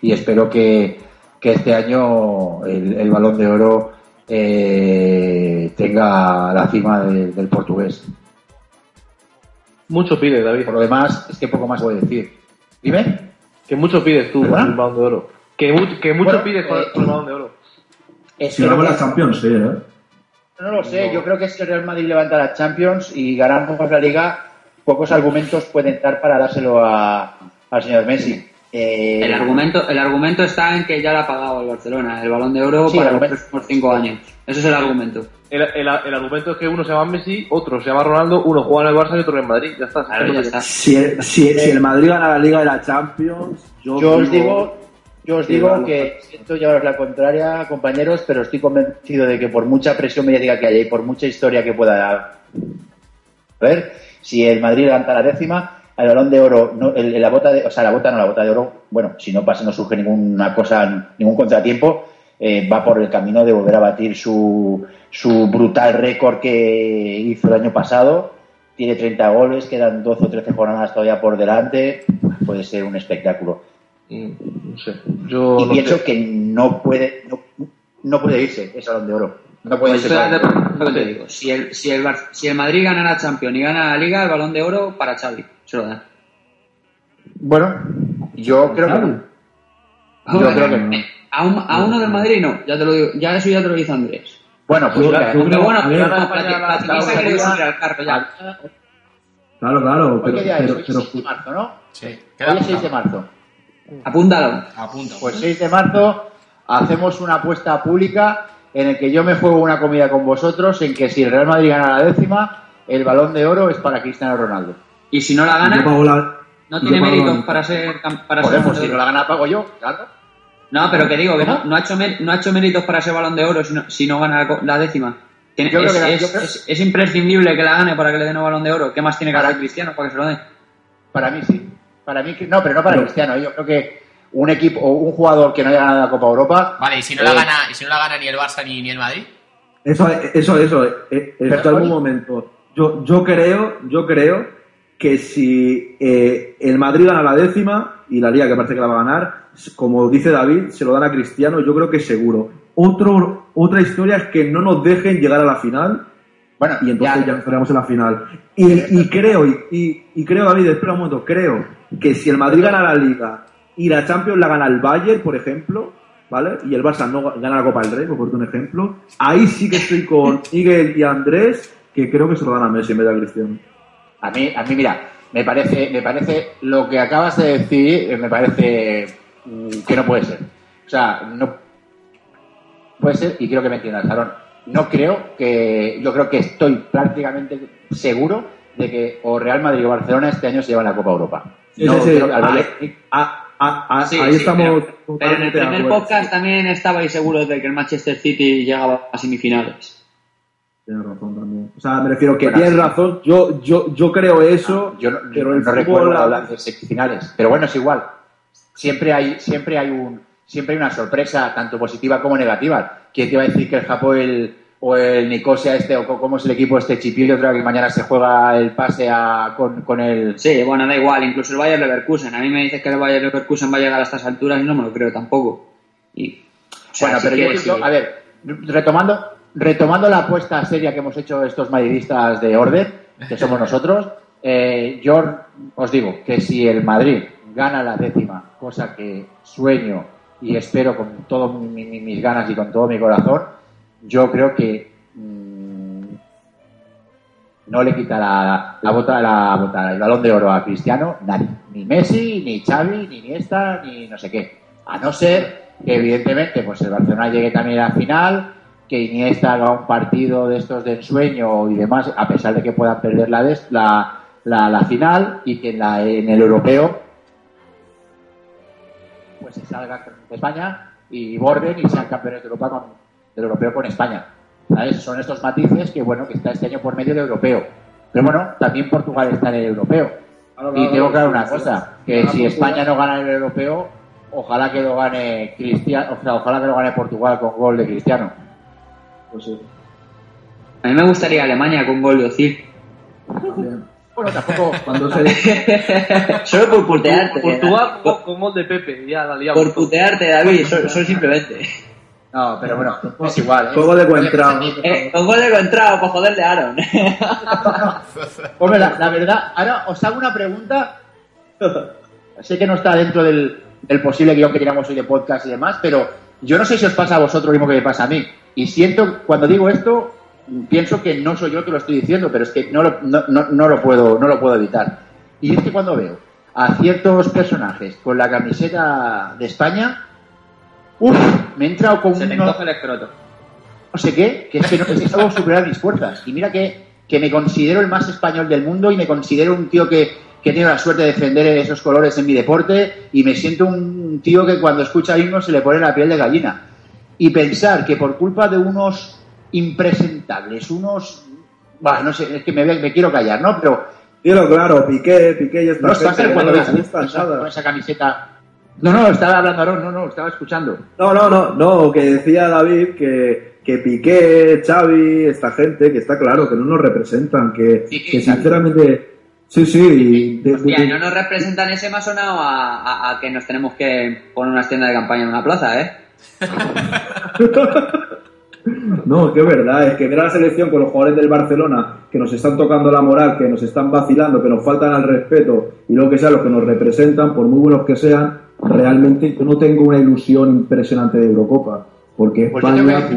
y espero que, que este año el, el balón de oro eh, tenga la cima de- del portugués. Mucho pides, David. Por lo demás, es que poco más voy a decir. Dime. Que mucho pides tú por el balón de oro. Que, mu- que mucho Bueno, pides por, eh, por el balón de oro. Si ganamos la Champions, sí, ¿eh? No lo sé, yo creo que si el Real Madrid levanta la Champions y ganamos la Liga, pocos argumentos pueden dar para dárselo a- al señor Messi. Eh, El argumento, el argumento está en que ya le ha pagado el Barcelona el balón de oro Sí, para los próximos cinco años. Ese es el argumento. El, el, el argumento es que uno se llama Messi, otro se llama Ronaldo, uno juega en el Barça y otro en Madrid. Ya está. Claro, ya está. Si el, si, si el Madrid gana la Liga de la Champions, yo, Yo os digo, yo os digo que siento llevaros la contraria, compañeros, pero estoy convencido de que por mucha presión mediática que haya y por mucha historia que pueda haber, si el Madrid levanta la décima, el balón de oro, no, el- la bota de, o sea, la bota no la bota de oro, bueno, si no pasa, no surge ninguna cosa, ningún contratiempo, eh, va por el camino de volver a batir su, su brutal récord que hizo el año pasado. Tiene 30 goles, quedan 12 o 13 jornadas todavía por delante. Puede ser un espectáculo. Mm, No sé. Yo y no pienso sé. que no puede, no, no puede irse ese balón de oro. No puede Pues irse. digo. Si el, si, el Bar- si el Madrid gana la Champions y gana la Liga, el balón de oro para Xavi. Se lo da. Bueno, yo creo que no. Yo creo que no. A, un- a uno del Madrid no, ya te lo digo, ya eso ya te lo dice Andrés. Bueno, pues Aunque creo- bueno, ver, pero la- la la- carro ya. Claro, claro, pero, qué día es? pero, pero, 6 de marzo, ¿no? Sí, Hoy es 6 de marzo. Apúntalo. Apunta. Pues 6 de marzo hacemos una apuesta pública en el que yo me juego una comida con vosotros en que si el Real Madrid gana la décima, el balón de oro es para Cristiano Ronaldo. Y si no la yo gana, pago la- no tiene méritos la- para ser para ser si no la gana pago yo, claro. No, pero que digo, que no, ha, hecho no ha hecho méritos para ser balón de oro si no, si no gana la, décima. Tiene- Yo creo es, que la- es- yo creo- es- es imprescindible que la gane para que le den el balón de oro. ¿Qué más tiene que Para- hacer Cristiano para que se lo den? Para mí sí. Para mí, no, pero no para Cristiano. Yo creo que un equipo o un jugador que no haya ganado la Copa Europa. Vale, y si no la eh, gana, y si no la gana ni el Barça ni, ni el Madrid. Eso, eso, eso. eh, eh, espera un momento. Yo, yo creo, yo creo que si eh, el Madrid gana la décima y la Liga que parece que la va a ganar, como dice David, se lo dan a Cristiano, yo creo que seguro. Otro, otra historia es que no nos dejen llegar a la final Bueno, y entonces ya- ya estaremos en la final. Y, y creo, y, y- creo, David, espera un momento, creo que si el Madrid gana la Liga y la Champions la gana el Bayern, por ejemplo, ¿vale? Y el Barça no gana la Copa del Rey, por ponerte un ejemplo, ahí sí que estoy con Miguel y Andrés, que creo que se lo dan a Messi en vez de a Cristiano. A mí, a mí, mira, me parece, me parece lo que acabas de decir, eh, me parece mm, que no puede ser. O sea, no puede ser, y quiero que me entiendas, Aaron. No creo que, yo creo que estoy prácticamente seguro de que o Real Madrid o Barcelona este año se llevan la Copa Europa. Sí, No sí, sí. creo que al Ahí- Bayern- a- a- a- Sí, ahí sí, estamos. Pero, pero en el primer acuerdo. podcast también estabais seguros de que el Manchester City llegaba a semifinales. Tienes razón también. O sea, me refiero que Bueno, tienes sí. razón. Yo, yo, yo creo eso. Yo no, pero no el recuerdo la- hablar de semifinales, pero bueno, es igual. Siempre hay, siempre hay un, siempre hay una sorpresa, tanto positiva como negativa. ¿Quién te iba a decir que el Japón el, o el Nicosia este, o cómo es el equipo este Chipil, otra que mañana se juega el pase a, con, con el... Sí, bueno, da igual, incluso el Bayern Leverkusen. A mí me dices que el Bayern Leverkusen va a llegar a estas alturas y no me lo creo tampoco. Y, o sea, bueno, si pero yo creo- sí. a ver, retomando, retomando la apuesta seria que hemos hecho estos madridistas de orden, que somos nosotros, eh, yo os digo que si el Madrid gana la décima, cosa que sueño y espero con todas mis ganas y con todo mi corazón, yo creo que mm, no le quita la, bota, la el balón de oro a Cristiano nadie, ni Messi, ni Xavi, ni Iniesta, ni no sé qué, a no ser que evidentemente pues el Barcelona llegue también a la final que Iniesta haga un partido de estos de ensueño y demás, a pesar de que puedan perder la, la, la, la final y que en, la, en el europeo se salga con España y borden y sean campeones de Europa con, del europeo con España. ¿Sabes? Son estos matices que bueno que está este año por medio del europeo. Pero bueno, también Portugal está en el europeo. Y tengo claro una cosa, que si España no gana el europeo, ojalá que lo gane Cristiano, o sea, ojalá que lo gane Portugal con gol de Cristiano. Pues sí. A mí me gustaría Alemania con gol de Ozil. Bueno, tampoco. Cuando se... Solo por putearte. Por, con gol de Pepe, ya la liamos. por putearte, David, solo, solo simplemente. No, pero bueno, es igual. ¿eh? Juego de Coentrao. Eh, con gol de contrao, para joderle a Aaron. Hombre, la, la verdad, ahora os hago una pregunta. sé que no está dentro del, del posible guion que teníamos hoy de podcast y demás, pero yo no sé si os pasa a vosotros lo mismo que me pasa a mí. Y siento, cuando digo esto, pienso que no soy yo que lo estoy diciendo, pero es que no lo, no, no, no lo, puedo, no lo puedo evitar. Y es que cuando veo a ciertos personajes con la camiseta de España, uff, me he entrado con Se encoge el escroto. no sé qué, que es que no es que algo superar mis fuerzas. Y mira que, que me considero el más español del mundo y me considero un tío que, que tiene la suerte de defender esos colores en mi deporte y me siento un tío que cuando escucha himnos se le pone la piel de gallina. Y pensar que por culpa de unos impresentables, unos... Bah, no sé, es que me, me quiero callar, ¿no? Pero claro, Piqué, Piqué y esta no gente, cuando no ves les gusta esa- nada. con esa camiseta... No, no, estaba hablando no, no, estaba escuchando. No, no, no, no, que decía David que, que Piqué, Xavi, esta gente, que está claro, que no nos representan, que, que sinceramente, sí, sí, de- de- Hostia, de- no nos representan ese sonado a, a- a que nos tenemos que poner unas tiendas de campaña en una plaza, ¿eh? no, que es verdad, es que ver a la selección con los jugadores del Barcelona que nos están tocando la moral, que nos están vacilando, que nos faltan al respeto y lo que sea, los que nos representan, por muy buenos que sean, realmente yo no tengo una ilusión impresionante de Eurocopa, porque Pues yo España...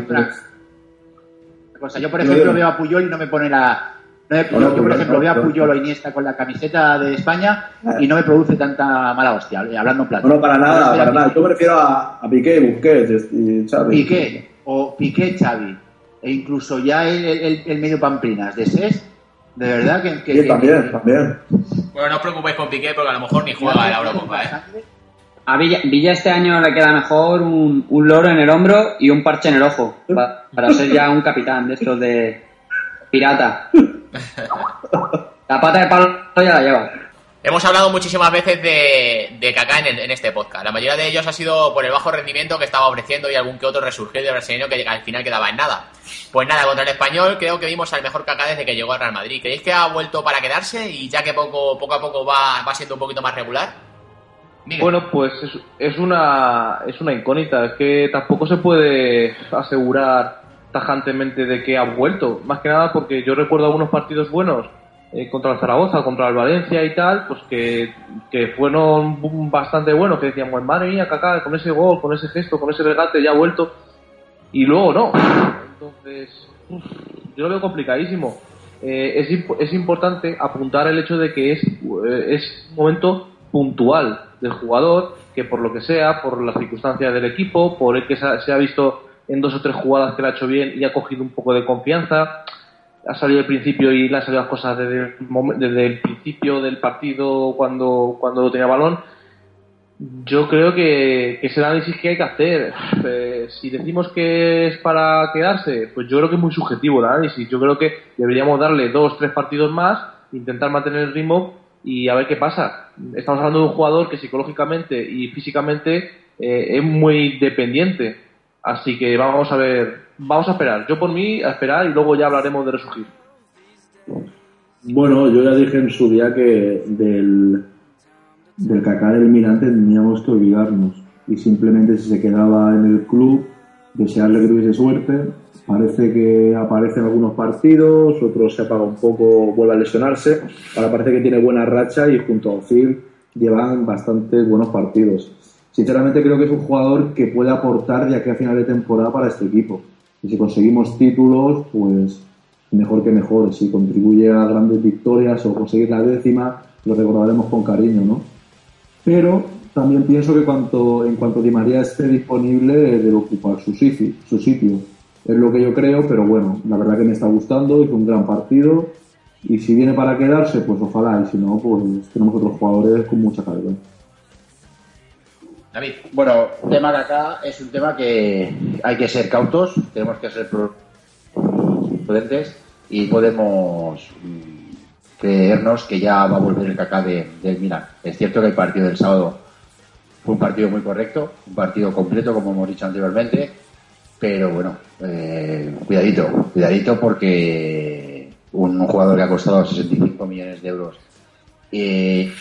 cosa. Yo, por ejemplo, veo a Puyol y no me pone la... no me- No, no, yo, por ejemplo, veo a. Puyol o Iniesta con la camiseta de España y no me produce tanta mala hostia, eh, hablando en plata. No, no, para nada, para nada. Yo me refiero a, a Piqué, Busquets y Xavi. Piqué o Piqué Xavi e incluso ya el, el, el medio Pamplinas de SES, de verdad que... que- Sí, que- también, también. Bueno, no os preocupéis con Piqué porque a lo mejor ni juega en la Eurocopa, ¿eh? A Villa, Villa este año le queda mejor un, un loro en el hombro y un parche en el ojo pa- para ser ya un capitán de estos de pirata. La pata de palo ya la lleva. Hemos hablado muchísimas veces de, de Kaká en, el- en este podcast. La mayoría de ellos ha sido por el bajo rendimiento que estaba ofreciendo y algún que otro resurgir de brasileño que al final quedaba en nada. Pues nada, contra el español creo que vimos al mejor Kaká desde que llegó al Real Madrid. ¿Creéis que ha vuelto para quedarse y ya que poco, a poco va, siendo un poquito más regular? Bueno, pues es, es una es una incógnita. Es que tampoco se puede asegurar tajantemente de que ha vuelto. Más que nada porque yo recuerdo algunos partidos buenos eh, contra el Zaragoza, contra el Valencia y tal, pues que, que fueron bastante buenos. Que decíamos, madre mía, Kaká, con ese gol, con ese gesto, con ese regate ya ha vuelto. Y luego no. Entonces, uf, yo lo veo complicadísimo. Eh, es, imp- es importante apuntar el hecho de que es, eh, es un momento puntual del jugador, que por lo que sea, por las circunstancias del equipo, por el que se ha, se ha visto en dos o tres jugadas que lo ha hecho bien y ha cogido un poco de confianza, ha salido al principio y le han salido las cosas desde el, desde el principio del partido cuando, cuando tenía balón. Yo creo que, que es el análisis que hay que hacer. Eh, si decimos que es para quedarse, pues yo creo que es muy subjetivo el análisis. Yo creo que deberíamos darle dos, tres partidos más, intentar mantener el ritmo y a ver qué pasa. Estamos hablando de un jugador que psicológicamente y físicamente eh, es muy dependiente. Así que vamos a ver, vamos a esperar. Yo por mí a esperar y luego ya hablaremos de resurgir. Bueno, yo ya dije en su día que del, del del Milan teníamos que olvidarnos. Y simplemente si se quedaba en el club, desearle que tuviese suerte. Parece que aparece en algunos partidos, otros se apaga un poco, vuelve a lesionarse. Ahora parece que tiene buena racha y junto a Ozil llevan bastantes buenos partidos. Sinceramente creo que es un jugador que puede aportar de aquí a final de temporada para este equipo. Y si conseguimos títulos, pues mejor que mejor. Si contribuye a grandes victorias o conseguir la décima, lo recordaremos con cariño, ¿no? Pero también pienso que cuanto, en cuanto Di María esté disponible, debe ocupar su sitio. Su sitio. es lo que yo creo, pero bueno, la verdad que me está gustando, es un gran partido y si viene para quedarse, pues ojalá, y si no, pues tenemos otros jugadores con mucha calidad. David. Bueno, el tema de acá es un tema que hay que ser cautos, tenemos que ser prudentes y podemos mm, creernos que ya va a volver el cacá de, del Milan. Es cierto que el partido del sábado fue un partido muy correcto, un partido completo, como hemos dicho anteriormente, pero bueno, eh, cuidadito, cuidadito porque un jugador que ha costado 65 millones de euros eh,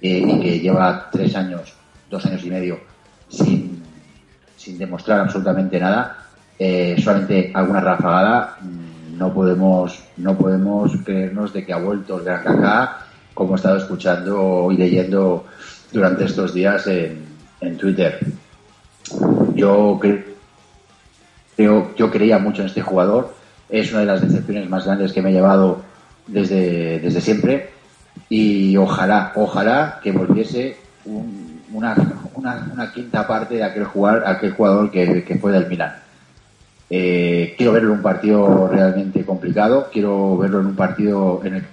eh, y que lleva tres años, dos años y medio sin, sin demostrar absolutamente nada, eh, solamente alguna rafagada, mm, no podemos, no podemos creernos de que ha vuelto el Gran Kaká, como he estado escuchando y leyendo durante estos días en, en Twitter. Yo creo, yo creía mucho en este jugador, es una de las decepciones más grandes que me he llevado desde, desde siempre y ojalá, ojalá que volviese un- una, una, una quinta parte de aquel jugador, aquel jugador que, que fue del Milan. Eh, quiero verlo en un partido realmente complicado, quiero verlo en un partido en el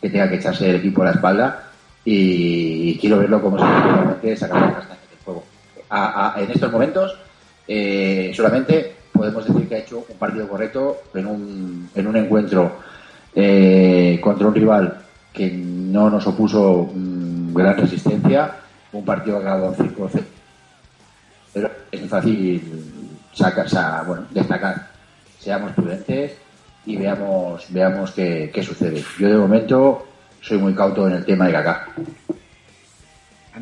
que tenga que echarse el equipo a la espalda y, quiero verlo como se realmente sacar las castañas del fuego. A- a- en estos momentos eh, solamente podemos decir que ha hecho un partido correcto en un, en un encuentro eh, contra un rival que no nos opuso mm, gran resistencia, un partido acabado 5-0. Pero es fácil sacar, sa- bueno, destacar. Seamos prudentes y veamos, veamos qué, qué sucede. Yo de momento soy muy cauto en el tema de Kaká.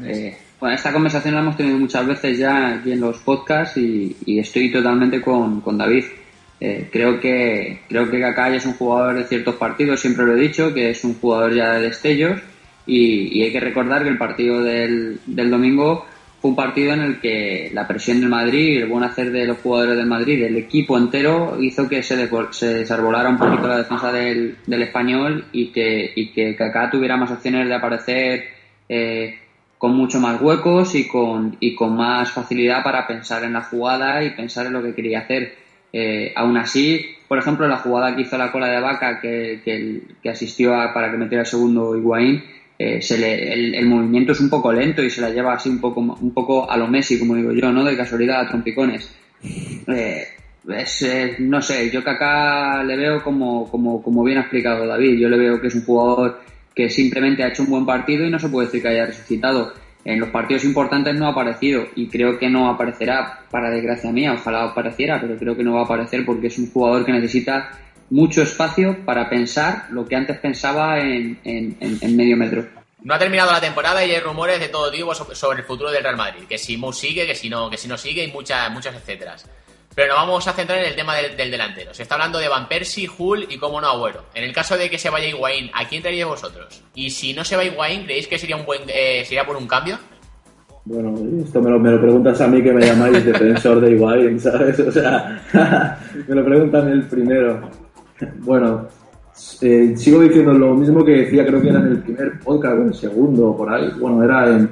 Eh, bueno, esta conversación la hemos tenido muchas veces ya aquí en los podcasts y, y estoy totalmente con, con David. Eh, creo que creo que Kaká ya es un jugador de ciertos partidos, siempre lo he dicho, que es un jugador ya de destellos y, y hay que recordar que el partido del, del domingo fue un partido en el que la presión del Madrid el buen hacer de los jugadores del Madrid, del equipo entero, hizo que se, se desarbolara un poquito la defensa del, del español y que, y que Kaká tuviera más opciones de aparecer eh, con mucho más huecos y con, y con más facilidad para pensar en la jugada y pensar en lo que quería hacer. Eh, aún así, por ejemplo, la jugada que hizo la cola de vaca que, que, que asistió a- para que metiera el segundo Higuaín, eh, se le, el, movimiento es un poco lento y se la lleva así un poco, un poco a lo Messi, como digo yo, ¿no? De casualidad, a trompicones. Eh, es, eh, no sé, yo que acá le veo como, como, como bien ha explicado David, yo le veo que es un jugador que simplemente ha hecho un buen partido y no se puede decir que haya resucitado. En los partidos importantes no ha aparecido y creo que no aparecerá, para desgracia mía, ojalá apareciera, pero creo que no va a aparecer porque es un jugador que necesita mucho espacio para pensar lo que antes pensaba en, en, en- en medio metro. No ha terminado la temporada y hay rumores de todo tipo so- sobre el futuro del Real Madrid. Que si Mu sigue, que si no, que si no sigue y muchas, muchas etcéteras. Pero nos vamos a centrar en el tema del, del delantero. Se está hablando de Van Persie, Hull y cómo no Agüero. En el caso de que se vaya Higuaín, ¿a quién traeríais vosotros? Y si no se va Higuaín, ¿creéis que sería un buen eh, sería por un cambio? Bueno, esto me lo, me lo preguntas a mí que me llamáis defensor de Higuaín, ¿sabes? O sea, me lo preguntan el primero. Bueno, eh, sigo diciendo lo mismo que decía, creo que era en el primer podcast o en el segundo, por ahí. Bueno, era en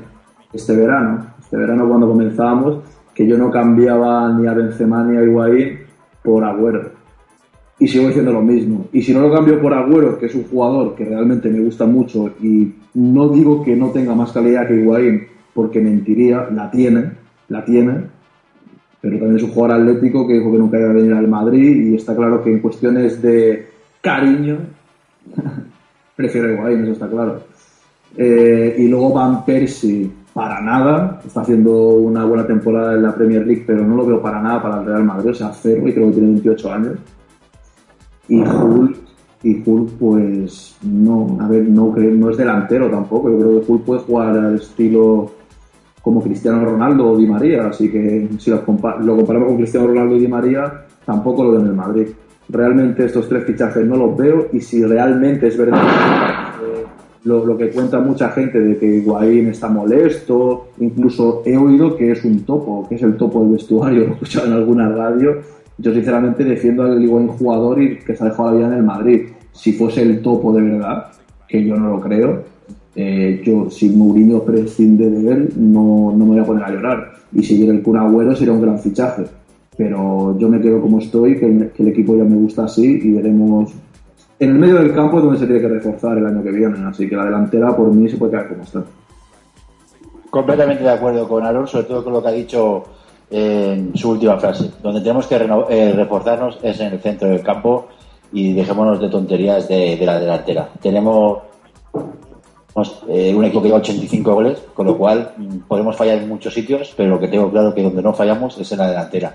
este verano, este verano cuando comenzábamos, que yo no cambiaba ni a Benzema ni a Higuaín por Agüero. Y sigo diciendo lo mismo. Y si no lo cambio por Agüero, que es un jugador que realmente me gusta mucho y no digo que no tenga más calidad que Higuaín, porque mentiría, la tiene, la tiene, pero también es un jugador atlético que dijo que nunca iba a venir al Madrid y está claro que en cuestiones de cariño prefiero Higuaín, eso está claro. Eh, y luego Van Persie, para nada, está haciendo una buena temporada en la Premier League, pero no lo veo para nada para el Real Madrid, o sea, cero y creo que tiene 28 años. Y Hull, y Hull pues no, a ver, no, no es delantero tampoco, yo creo que Hull puede jugar al estilo como Cristiano Ronaldo o Di María, así que si lo, compa- lo comparamos con Cristiano Ronaldo y Di María, tampoco lo veo en el Madrid. Realmente estos tres fichajes no los veo y si realmente es verdad eh, lo, lo que cuenta mucha gente de que Higuaín está molesto, incluso he oído que es un topo, que es el topo del vestuario, lo he escuchado en alguna radio. Yo sinceramente defiendo al Higuaín jugador y que se ha dejado la vida en el Madrid. Si fuese el topo de verdad, que yo no lo creo, eh, yo si Mourinho prescinde de él no, no me voy a poner a llorar. Y si viene el Kun Agüero sería un gran fichaje. pero yo me quedo como estoy, que el, equipo ya me gusta así y veremos. En el medio del campo es donde se tiene que reforzar el año que viene, así que la delantera por mí se puede quedar como está. Completamente de acuerdo con Aaron, sobre todo con lo que ha dicho en su última frase. Donde tenemos que eh, reforzarnos es en el centro del campo y dejémonos de tonterías de, la delantera. Tenemos, eh, un equipo que lleva 85 goles, con lo cual mm, podemos fallar en muchos sitios, pero lo que tengo claro que donde no fallamos es en la delantera.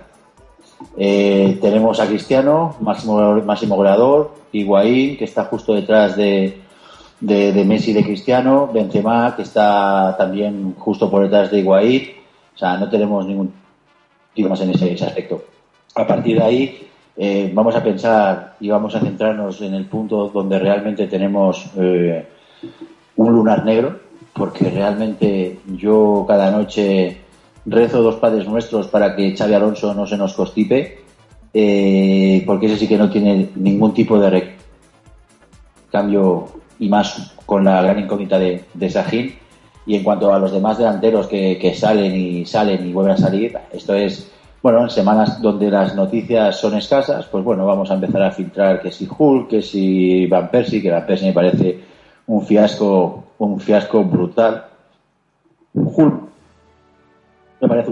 Eh, tenemos a Cristiano, máximo, máximo goleador, Higuaín, que está justo detrás de, de, Messi de Cristiano, Benzema, que está también justo por detrás de Higuaín. O sea, no tenemos ningún tipo más en ese, aspecto. A partir de ahí, eh, vamos a pensar y vamos a centrarnos en el punto donde realmente tenemos un lunar negro, porque realmente yo cada noche rezo dos padres nuestros para que Xavi Alonso no se nos constipe, eh, porque ese sí que no tiene ningún tipo de cambio y más con la gran incógnita de, de. Y en cuanto a los demás delanteros que, que salen y salen y vuelven a salir, esto es, bueno, en semanas donde las noticias son escasas, pues bueno, vamos a empezar a filtrar que si Hulk, que si Van Persie, que Van Persie me parece un fiasco, un fiasco brutal. Hulk me parece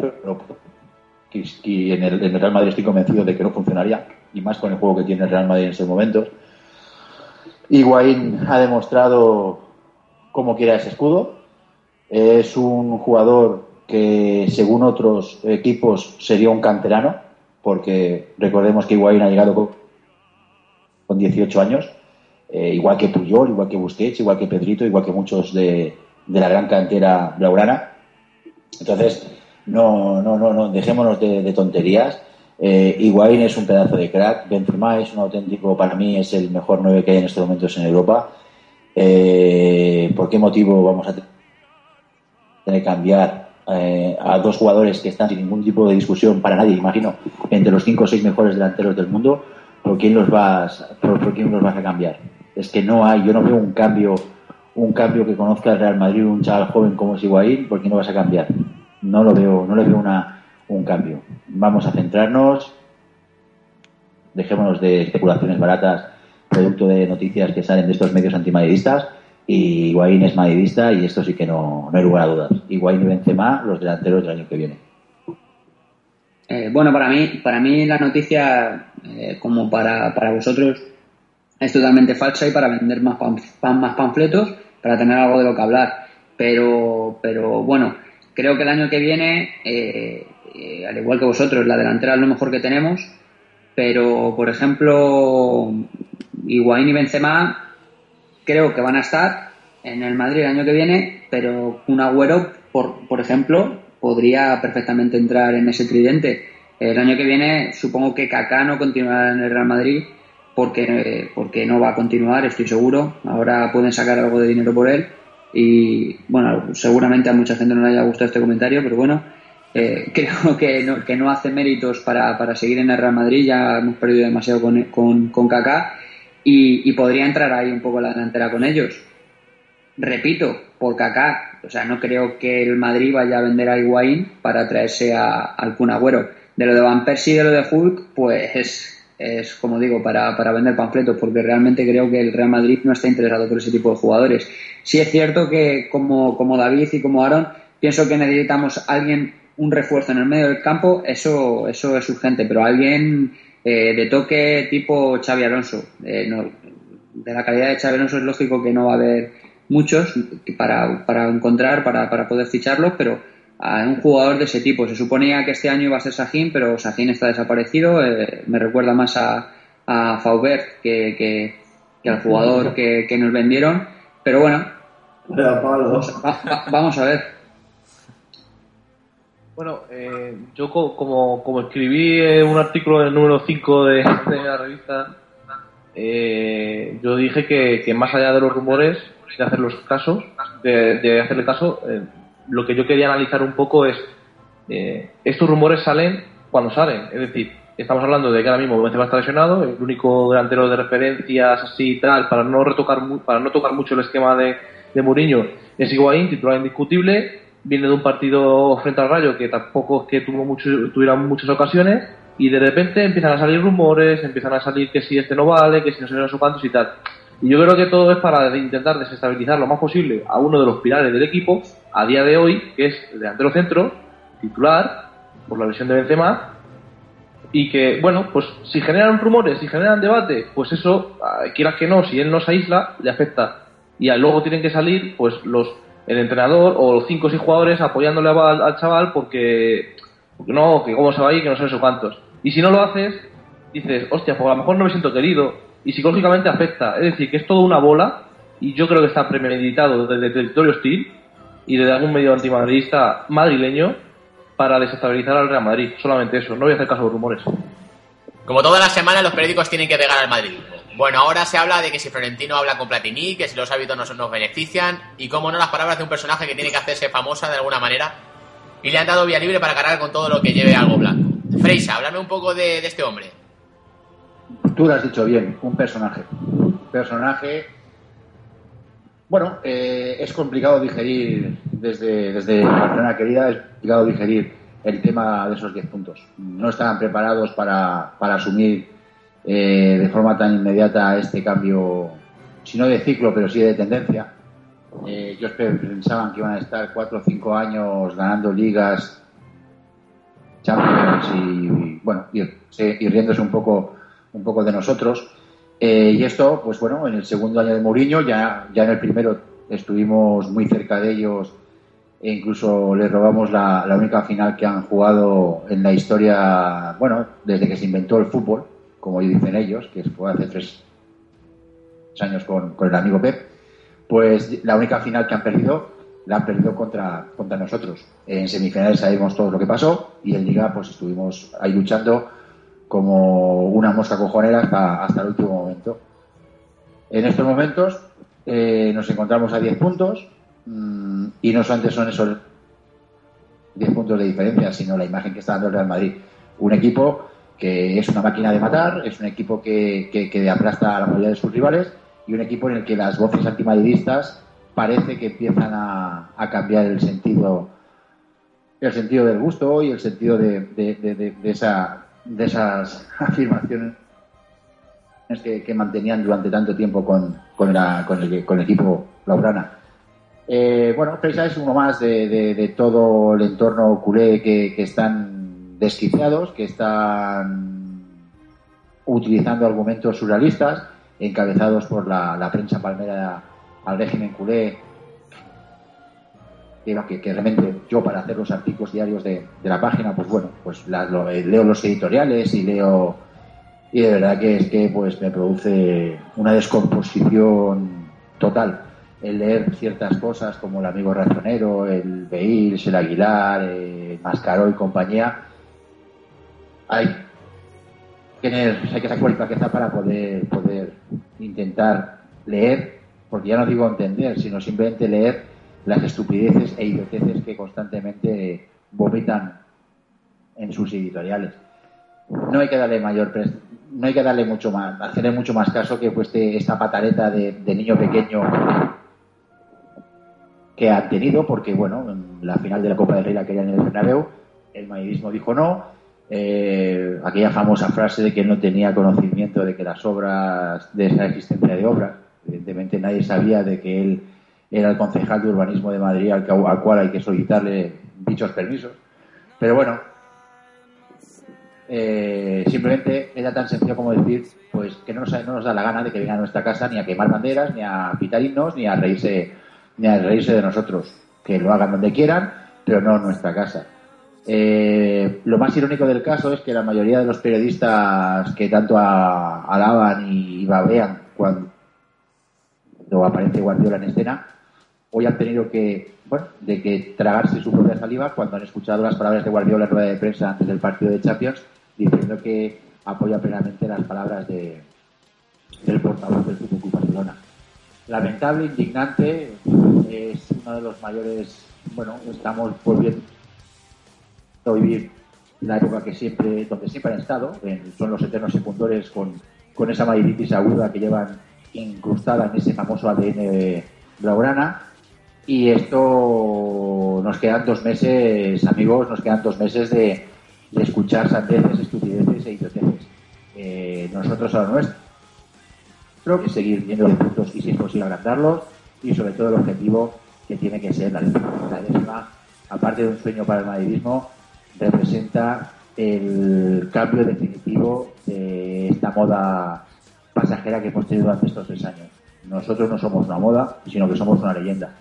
que, que en, el, en el Real Madrid estoy convencido de que no funcionaría y más con el juego que tiene el Real Madrid en estos momentos. Higuaín ha demostrado cómo quiere ese escudo. Es un jugador que, según otros equipos, sería un canterano, porque recordemos que Higuaín ha llegado con 18 años, eh, igual que Puyol, igual que Busquets, igual que Pedrito, igual que muchos de, la gran cantera blaugrana. Entonces, no, no, no, no dejémonos de, tonterías. Eh, Higuaín es un pedazo de crack. Benzema es un auténtico, para mí, es el mejor 9 que hay en estos momentos en Europa. Eh, ¿Por qué motivo vamos a tener que cambiar eh, a dos jugadores que están sin ningún tipo de discusión para nadie, imagino, entre los cinco o seis mejores delanteros del mundo? ¿Por quién los vas, por quién los vas a cambiar? Es que no hay, yo no veo un cambio, un cambio que conozca el Real Madrid, un chaval joven como es Higuaín, ¿por quién lo vas a cambiar? No lo veo, no le veo una, un cambio. Vamos a centrarnos, dejémonos de especulaciones baratas, producto de noticias que salen de estos medios antimadridistas. Y Higuaín es madridista y esto sí que no, no hay lugar a dudas. Higuaín y Benzema, los delanteros del año que viene. Eh, bueno, para mí, para mí la noticia, eh, como para, para vosotros, es totalmente falsa y para vender más, pan, más panfletos, para tener algo de lo que hablar. Pero, pero bueno, creo que el año que viene, eh, eh, al igual que vosotros, la delantera es lo mejor que tenemos, pero por ejemplo, Higuaín y Benzema creo que van a estar en el Madrid el año que viene, pero un Agüero, por, por ejemplo, podría perfectamente entrar en ese tridente. El año que viene supongo que Kaká no continuará en el Real Madrid porque, porque no va a continuar, estoy seguro. Ahora pueden sacar algo de dinero por él y bueno, seguramente a mucha gente no le haya gustado este comentario, pero bueno, eh, creo que no, que no hace méritos para, para, seguir en el Real Madrid, ya hemos perdido demasiado con, con, Kaká y, y, podría entrar ahí un poco la delantera con ellos. Repito, por Kaká, o sea, no creo que el Madrid vaya a vender a Higuaín para traerse a, al Kun Agüero. De lo de Van Persie y de lo de Hulk, pues es, como digo, para, para vender panfletos, porque realmente creo que el Real Madrid no está interesado por ese tipo de jugadores. Sí es cierto que como, como David y como Aaron, pienso que necesitamos alguien, un refuerzo en el medio del campo, eso, eso es urgente, pero alguien eh, de toque tipo Xavi Alonso. Eh, de la calidad de Xavi Alonso es lógico que no va a haber muchos para, para encontrar, para, para poder ficharlos, pero a un jugador de ese tipo. Se suponía que este año iba a ser Sajín, pero Sajín está desaparecido. Eh, me recuerda más a, a Faubert que, que, que al jugador que, que, nos vendieron. Pero bueno, vamos, va, vamos a ver. Bueno, eh, yo co como, como escribí un artículo en el número 5 de, de la revista, eh, yo dije que, que, más allá de los rumores, de hacer los casos, de, de hacerle caso, eh, lo que yo quería analizar un poco es, eh, estos rumores salen cuando salen, es decir, estamos hablando de que ahora mismo Benzema está lesionado, el único delantero de referencias así y tal, para no retocar, para no tocar mucho el esquema de, de Mourinho, es Higuaín, titular indiscutible, viene de un partido frente al Rayo que tampoco es que tuvo mucho, tuviera muchas ocasiones y de repente empiezan a salir rumores, empiezan a salir que si este no vale, que si no se no cuántos y tal. Y yo creo que todo es para intentar desestabilizar lo más posible a uno de los pilares del equipo a día de hoy, que es el delantero centro, titular, por la lesión de Benzema, y que, bueno, pues si generan rumores, si generan debate, pues eso, quieras que no, si él no se aísla, le afecta. Y luego tienen que salir, pues los el entrenador o los cinco o seis jugadores apoyándole al, al chaval porque, porque no, que cómo se va a ir, que no sé eso cuántos. Y si no lo haces, dices, hostia, pues a lo mejor no me siento querido. Y psicológicamente afecta. Es decir, que es toda una bola. Y yo creo que está premeditado desde el territorio hostil y desde algún medio antimadridista madrileño para desestabilizar al Real Madrid. Solamente eso. No voy a hacer caso de rumores. Como todas las semanas, los periódicos tienen que pegar al madridismo. Bueno, ahora se habla de que si Florentino habla con Platini, que si los hábitos no nos benefician, y cómo no las palabras de un personaje que tiene que hacerse famosa de alguna manera, y le han dado vía libre para cargar con todo lo que lleve algo blanco. Freisa, háblame un poco de, de este hombre. Tú lo has dicho bien, un personaje. Un personaje. Bueno, eh, es complicado digerir desde, Barcelona querida, es complicado digerir el tema de esos 10 puntos. No estaban preparados para, para asumir eh, de forma tan inmediata este cambio, si no de ciclo, pero sí de tendencia. Eh, ellos pensaban que iban a estar 4 o 5 años ganando ligas, Champions y, bueno, y, y riéndose un poco un poco de nosotros. Eh, y esto, pues bueno, en el segundo año de Mourinho, ya, ya en el primero estuvimos muy cerca de ellos e incluso les robamos la, la, única final que han jugado en la historia, bueno, desde que se inventó el fútbol, como dicen ellos, que fue hace tres años con, con el amigo Pep, pues la única final que han perdido la han perdido contra, contra nosotros. En semifinales sabemos todo lo que pasó y en Liga pues estuvimos ahí luchando como una mosca cojonera hasta, hasta el último momento. En estos momentos eh, nos encontramos a 10 puntos mmm, y no solamente son esos 10 puntos de diferencia, sino la imagen que está dando el Real Madrid. Un equipo que es una máquina de matar, es un equipo que, que, que aplasta a la mayoría de sus rivales y un equipo en el que las voces antimadridistas parece que empiezan a, cambiar el sentido el sentido del gusto y el sentido de esa de esas afirmaciones que, mantenían durante tanto tiempo con, con, la, con, el, con el, equipo Laurana. Eh, bueno, Freisa es uno más de, todo el entorno culé que, están desquiciados, que están utilizando argumentos surrealistas, encabezados por la prensa palmera al régimen culé, que, que, realmente yo para hacer los artículos diarios de, de la página, pues bueno, pues la, lo, eh, leo los editoriales y leo y de verdad que es que pues me produce una descomposición total el leer ciertas cosas como el amigo racionero, el Beils, el Aguilar, el Mascaró y compañía. Hay que tener, hay que sacar cabeza para poder, poder intentar leer, porque ya no digo entender, sino simplemente leer las estupideces e idioteces que constantemente vomitan en sus editoriales. No hay que darle mayor no hay que darle mucho más, hacerle mucho más caso que pues esta patareta de, de, niño pequeño que han tenido, porque bueno, en la final de la Copa del Rey la querían en el Bernabéu, el madridismo dijo no, eh, aquella famosa frase de que no tenía conocimiento de que las obras, de esa existencia de obras, evidentemente nadie sabía de que él era el concejal de urbanismo de Madrid al, al cual hay que solicitarle dichos permisos. Pero bueno, eh, simplemente era tan sencillo como decir pues que no nos, no nos, da la gana de que venga a nuestra casa ni a quemar banderas, ni a pitar himnos, ni a reírse, ni a reírse de nosotros. Que lo hagan donde quieran, pero no en nuestra casa. Eh, lo más irónico del caso es que la mayoría de los periodistas que tanto alaban y babean cuando aparece Guardiola en escena, hoy han tenido que, bueno, de que tragarse su propia saliva cuando han escuchado las palabras de Guardiola en rueda de prensa antes del partido de Champions, diciendo que apoya plenamente las palabras de, del portavoz del Club Barcelona. Lamentable, indignante, es uno de los mayores, bueno, estamos volviendo a vivir la época que siempre, donde siempre han estado, son los eternos secundores con, con esa madriditis aguda que llevan incrustada en ese famoso ADN blaugrana y esto nos quedan dos meses, amigos, nos quedan dos meses de, de escuchar sandeces, estupideces e idioteces. Eh, nosotros a lo nuestro, creo que seguir viendo los puntos y si es posible agrandarlos y sobre todo el objetivo que tiene que ser la décima. La décima, aparte de un sueño para el madridismo, representa el cambio definitivo de esta moda pasajera que hemos tenido durante estos tres años. Nosotros no somos una moda, sino que somos una leyenda.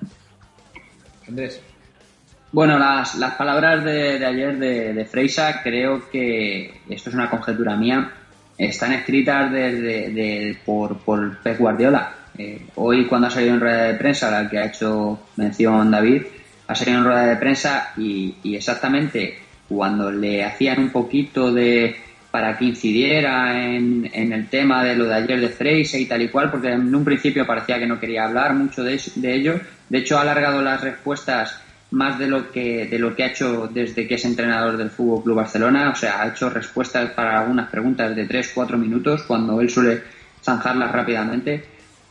Bueno, las, las palabras de, de ayer de, de, Freisa, creo que esto es una conjetura mía, están escritas de, por, por Pep Guardiola. Eh, hoy, cuando ha salido en rueda de prensa, la que ha hecho mención David, ha salido en rueda de prensa y, y exactamente cuando le hacían un poquito de para que incidiera en, el tema de lo de ayer de Freisa y tal y cual, porque en un principio parecía que no quería hablar mucho de, ello. De hecho, ha alargado las respuestas más de lo que de lo que ha hecho desde que es entrenador del Fútbol Club Barcelona, o sea, ha hecho respuestas para algunas preguntas de 3 4 minutos cuando él suele zanjarlas rápidamente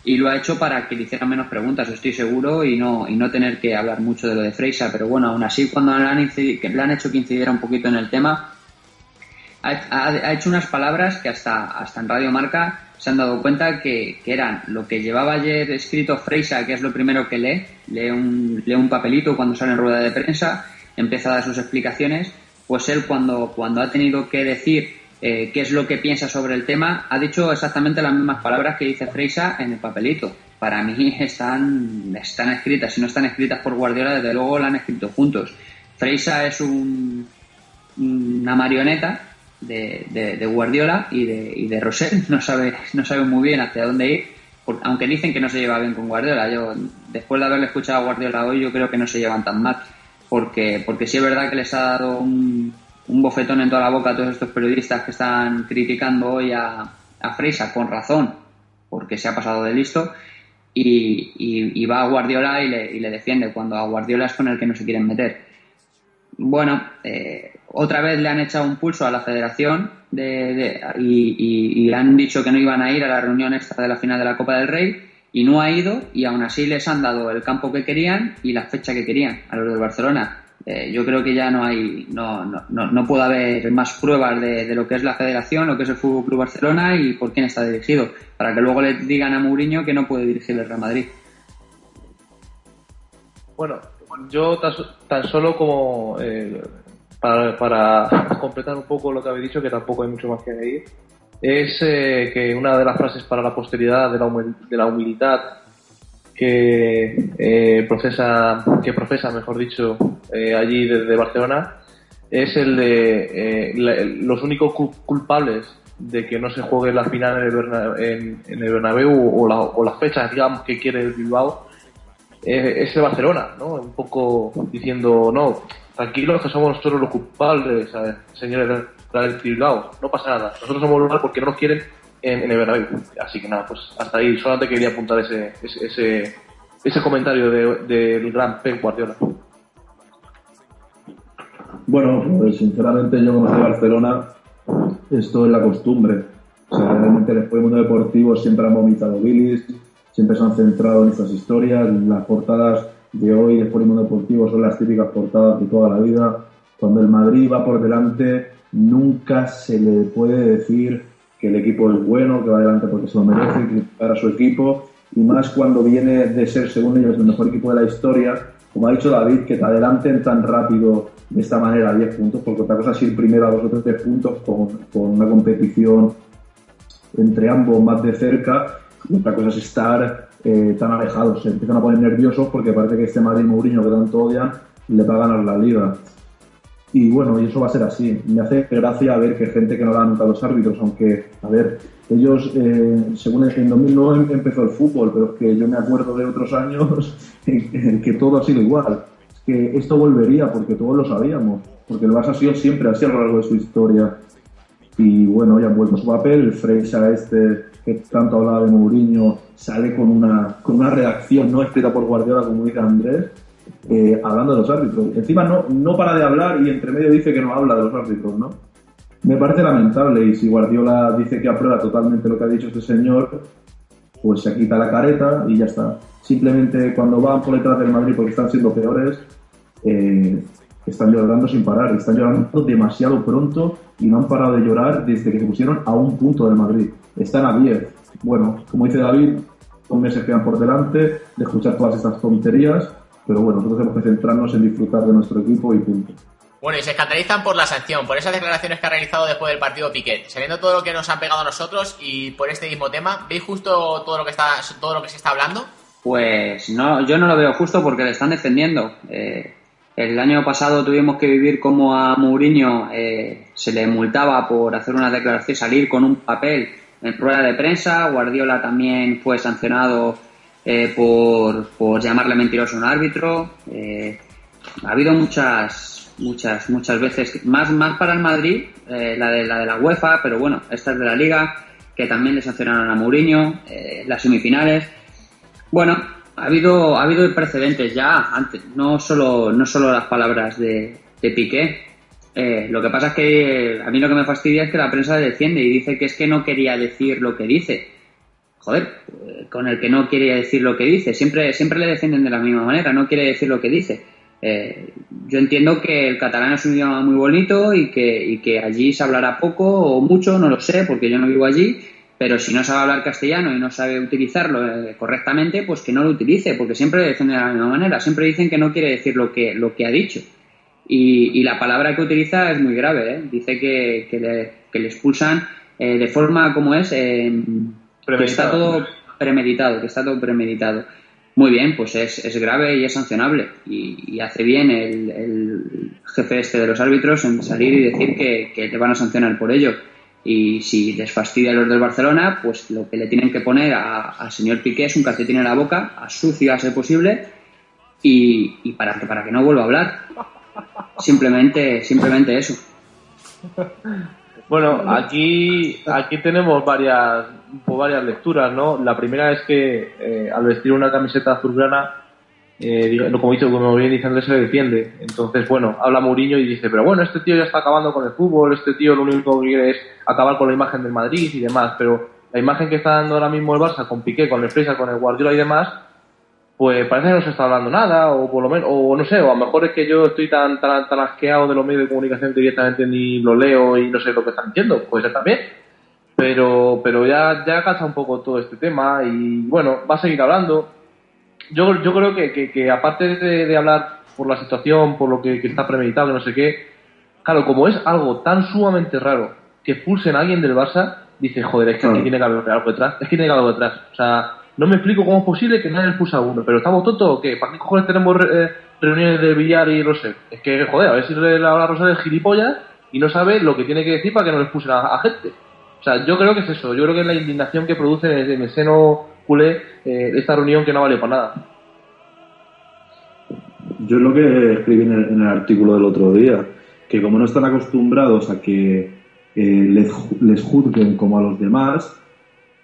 y lo ha hecho para que le hicieran menos preguntas, estoy seguro, y no y no tener que hablar mucho de lo de Freisa, pero bueno, aún así cuando le han, le han hecho que incidiera un poquito en el tema, ha, hecho unas palabras que hasta hasta en Radio Marca se han dado cuenta que, que, eran lo que llevaba ayer escrito Freisa, que es lo primero que lee, lee un, lee un papelito cuando sale en rueda de prensa, empieza a dar sus explicaciones, pues él cuando, cuando ha tenido que decir eh, qué es lo que piensa sobre el tema, ha dicho exactamente las mismas palabras que dice Freisa en el papelito. Para mí están, están escritas, si no están escritas por Guardiola, desde luego la han escrito juntos. Freisa es un, una marioneta de, Guardiola y de, y de Rosell. No sabe, no sabe muy bien hacia dónde ir, aunque dicen que no se lleva bien con Guardiola. Yo, después de haberle escuchado a Guardiola hoy, yo creo que no se llevan tan mal, porque, porque sí es verdad que les ha dado un, un bofetón en toda la boca a todos estos periodistas que están criticando hoy a, a con razón, porque se ha pasado de listo. Y, y, y va a Guardiola y le, y le defiende, cuando a Guardiola es con el que no se quieren meter bueno, eh, otra vez le han echado un pulso a la federación de, y, y, han dicho que no iban a ir a la reunión esta de la final de la Copa del Rey y no ha ido y aún así les han dado el campo que querían y la fecha que querían a los del Barcelona. Eh, yo creo que ya no hay, no, no, no, no puede haber más pruebas de, lo que es la federación, lo que es el Fútbol Club Barcelona y por quién está dirigido, para que luego le digan a Mourinho que no puede dirigir el Real Madrid. Bueno, yo tan, tan solo como eh, para, para, completar un poco lo que habéis dicho, que tampoco hay mucho más que añadir, es eh, que una de las frases para la posteridad de la, de la humildad que eh, procesa, que profesa, mejor dicho, eh, allí desde Barcelona, es el de la, los únicos culpables de que no se juegue la final en el, Berna, en, en el Bernabéu o, la, o las fechas, digamos, que quiere el Bilbao es el Barcelona, ¿no? Un poco diciendo, no, tranquilos que somos nosotros los culpables, ¿sabes? señores del Bilbao, no pasa nada. Nosotros somos los porque no nos quieren en, en el Bernabéu. Así que nada, pues hasta ahí. Solamente quería apuntar ese, ese, ese, ese comentario del de, gran Pep Guardiola. Bueno, pues sinceramente yo como soy de Barcelona, esto es la costumbre. O sea, realmente después del mundo deportivo siempre han vomitado bilis, siempre se han centrado en estas historias. Las portadas de hoy de Mundo Deportivo son las típicas portadas de toda la vida. Cuando el Madrid va por delante, nunca se le puede decir que el equipo es bueno, que va adelante porque se lo merece, criticar a su equipo. Y más cuando viene de ser, según ellos, el mejor equipo de la historia. Como ha dicho David, que te adelanten tan rápido de esta manera a 10 puntos, porque otra cosa es ir primero a dos o tres puntos con, con una competición entre ambos más de cerca otra cosa es estar eh, tan alejados. Se empiezan a poner nerviosos porque parece que este Madrid Mourinho que tanto odian le va a ganar la liga. Y bueno, y eso va a ser así. Me hace gracia ver que gente que no da nunca a los árbitros, aunque, a ver, ellos, eh, según en 2009 empezó el fútbol, pero es que yo me acuerdo de otros años en que todo ha sido igual. Es que esto volvería porque todos lo sabíamos, porque el Barça ha sido siempre así a lo largo de su historia. Y bueno, ya han vuelto su papel, el Freisa este que tanto hablaba de Mourinho, sale con una, con una redacción no escrita por Guardiola, como dice Andrés, eh, hablando de los árbitros. Encima no, no para de hablar y entre medio dice que no habla de los árbitros, ¿no? Me parece lamentable y si Guardiola dice que aprueba totalmente lo que ha dicho este señor, pues se quita la careta y ya está. Simplemente cuando van por detrás del Madrid porque están siendo peores, eh, están llorando sin parar, están llorando demasiado pronto y no han parado de llorar desde que se pusieron a un punto del Madrid. Están a 10. Bueno, como dice David, dos meses quedan por delante de escuchar todas estas tonterías, pero bueno, nosotros tenemos que centrarnos en disfrutar de nuestro equipo y punto. Bueno, y se escandalizan por la sanción, por esas declaraciones que ha realizado después del partido Piquet. Sabiendo todo lo que nos han pegado a nosotros y por este mismo tema, ¿veis justo todo lo que está todo lo que se está hablando? Pues no, yo no lo veo justo porque le están defendiendo. Eh, el año pasado tuvimos que vivir como a Mourinho eh, se le multaba por hacer una declaración, salir con un papel en rueda de prensa. Guardiola también fue sancionado eh, por, por, llamarle mentiroso a un árbitro. ha habido muchas muchas, muchas veces, más, más para el Madrid, eh, la, de, la de la UEFA, pero bueno, esta es de la Liga, que también le sancionaron a Mourinho, eh, las semifinales. Bueno, ha habido, ha habido precedentes ya antes, no solo, no solo las palabras de, de Piqué. Eh, lo que pasa es que a mí lo que me fastidia es que la prensa defiende y dice que es que no quería decir lo que dice. Joder, con el que no quiere decir lo que dice, siempre, siempre le defienden de la misma manera, no quiere decir lo que dice. Eh, yo entiendo que el catalán es un idioma muy bonito y que, allí se hablará poco o mucho, no lo sé, porque yo no vivo allí, pero si no sabe hablar castellano y no sabe utilizarlo eh, correctamente, pues que no lo utilice, porque siempre defiende de la misma manera, siempre dicen que no quiere decir lo que, lo que ha dicho. Y, la palabra que utiliza es muy grave, ¿eh? dice que, que, le, que, le, expulsan de forma como es, que está todo premeditado, que está todo premeditado. Muy bien, pues es, es grave y es sancionable. Y, hace bien el, jefe este de los árbitros en salir y decir que, que, te van a sancionar por ello. Y si les fastidia a los del Barcelona, pues lo que le tienen que poner al señor Piqué es un calcetín en la boca, a sucio a ser posible, y, y para, para que no vuelva a hablar. Simplemente, simplemente eso. Bueno, aquí, aquí tenemos varias, varias lecturas, ¿no? La primera es que eh, al vestir una camiseta azulgrana, eh, como, dicho, como bien dicen, se defiende. Entonces, bueno, habla Mourinho y dice, pero bueno, este tío ya está acabando con el fútbol, este tío lo único que quiere es acabar con la imagen del Madrid y demás, pero la imagen que está dando ahora mismo el Barça con Piqué, con el Fresa, con el Guardiola y demás, pues parece que no se está hablando nada, o por lo menos, o no sé, o a lo mejor es que yo estoy tan, tan, tan asqueado de los medios de comunicación que directamente ni lo leo y no sé lo que están diciendo, puede ser también, pero, pero ya, ya cansa un poco todo este tema y bueno, va a seguir hablando. Yo, yo creo que, que, aparte de, hablar por la situación, por lo que, está premeditado, que no sé qué, claro, como es algo tan sumamente raro que expulsen a alguien del Barça, dice, joder, es que aquí tiene que haber algo detrás, es que tiene que haber algo detrás, o sea, no me explico cómo es posible que nadie expulsa a uno, pero estamos tontos o? ¿Para qué cojones tenemos eh, reuniones de billar y no sé? Es que, joder, a ver si la rosa de gilipollas y no sabe lo que tiene que decir para que no le expulsen a, gente. O sea, yo creo que es eso, yo creo que es la indignación que produce en el, seno culé eh, esta reunión que no vale para nada. Yo es lo que escribí en el, artículo del otro día, que como no están acostumbrados a que eh, les juzguen como a los demás,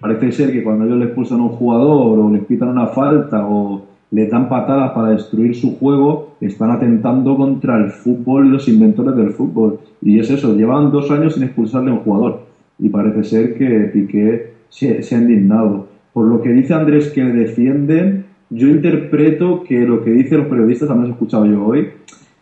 Parece ser que cuando ellos le expulsan a un jugador o les pitan una falta o le dan patadas para destruir su juego, están atentando contra el fútbol y los inventores del fútbol. Y es eso, llevan dos años sin expulsarle a un jugador. Y parece ser que Piqué se, se ha indignado. Por lo que dice Andrés que le defienden, yo interpreto que lo que dicen los periodistas, también he escuchado yo hoy,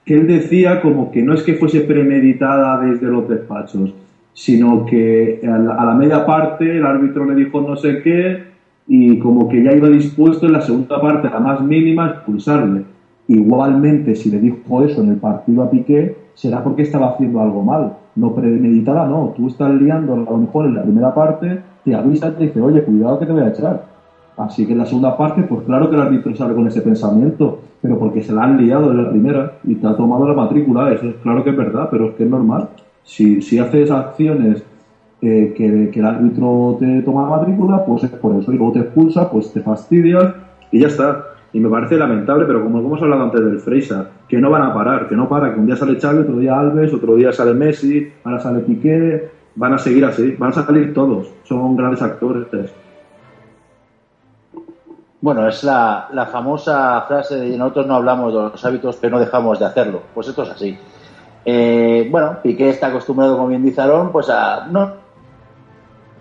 que él decía como que no es que fuese premeditada desde los despachos, sino que a la, media parte el árbitro le dijo no sé qué y como que ya iba dispuesto en la segunda parte, la más mínima, a expulsarle. Igualmente, si le dijo eso en el partido a Piqué, será porque estaba haciendo algo mal. No premeditada, no. Tú estás liando a lo mejor en la primera parte, te avisa y te dice, oye, cuidado que te voy a echar. Así que en la segunda parte, pues claro que el árbitro sale con ese pensamiento, pero porque se la han liado en la primera y te ha tomado la matrícula, eso es claro que es verdad, pero es que es normal. Si, si haces acciones eh, que, el árbitro te toma la matrícula, pues es por eso. Y luego te expulsa, pues te fastidias y ya está. Y me parece lamentable, pero como hemos hablado antes del Freisa, que no van a parar, que no para, que un día sale Xavi, otro día Alves, otro día sale Messi, ahora sale Piqué, van a seguir así, van a salir todos, son grandes actores. Bueno, es la, la famosa frase de nosotros no hablamos de los hábitos, pero no dejamos de hacerlo. Pues esto es así. Eh, bueno, Piqué está acostumbrado, como bien dice Aaron, pues a. No,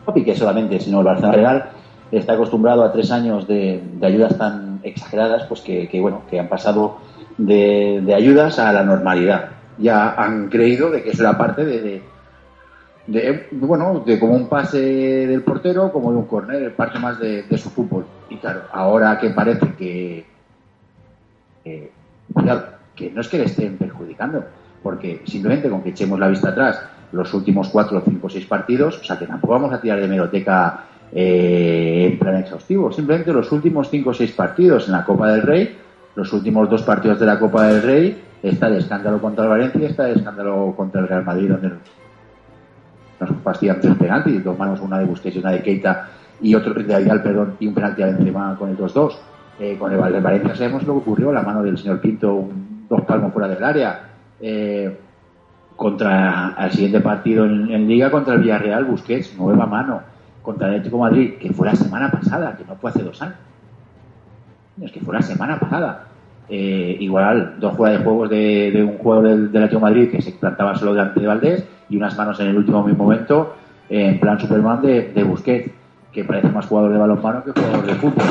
no Piqué solamente, sino el Barcelona Real está acostumbrado a tres años de, ayudas tan exageradas, pues que, bueno, que han pasado de, ayudas a la normalidad. Ya han creído de que eso era parte de, bueno, de como un pase del portero, como de un córner, parte más de, su fútbol. Y claro, ahora que parece que, que, que no es que le estén perjudicando, porque simplemente con que echemos la vista atrás los últimos cuatro, cinco, seis partidos, o sea que tampoco vamos a tirar de meroteca eh, en plan exhaustivo, simplemente los últimos cinco o seis partidos en la Copa del Rey, los últimos dos partidos de la Copa del Rey, está el escándalo contra el Valencia está el escándalo contra el Real Madrid, donde nos fastidian tres penaltis, dos manos, una de Busquets y una de Keita y otro de Vidal, perdón, y un penalti a Benzema con el 2-2. Eh, con el Valencia sabemos lo que ocurrió, la mano del señor Pinto, un, dos palmos fuera del área. Eh, contra al siguiente partido en, Liga contra el Villarreal, Busquets, nueva mano. Contra el Atlético Madrid, que fue la semana pasada, que no fue hace dos años. Es que fue la semana pasada. Eh, igual, dos fuera de juegos de, un juego del, del, Atlético Madrid que se plantaba solo delante de Valdés y unas manos en el último momento, en plan Superman de, Busquets, que parece más jugador de balonmano que jugador de fútbol.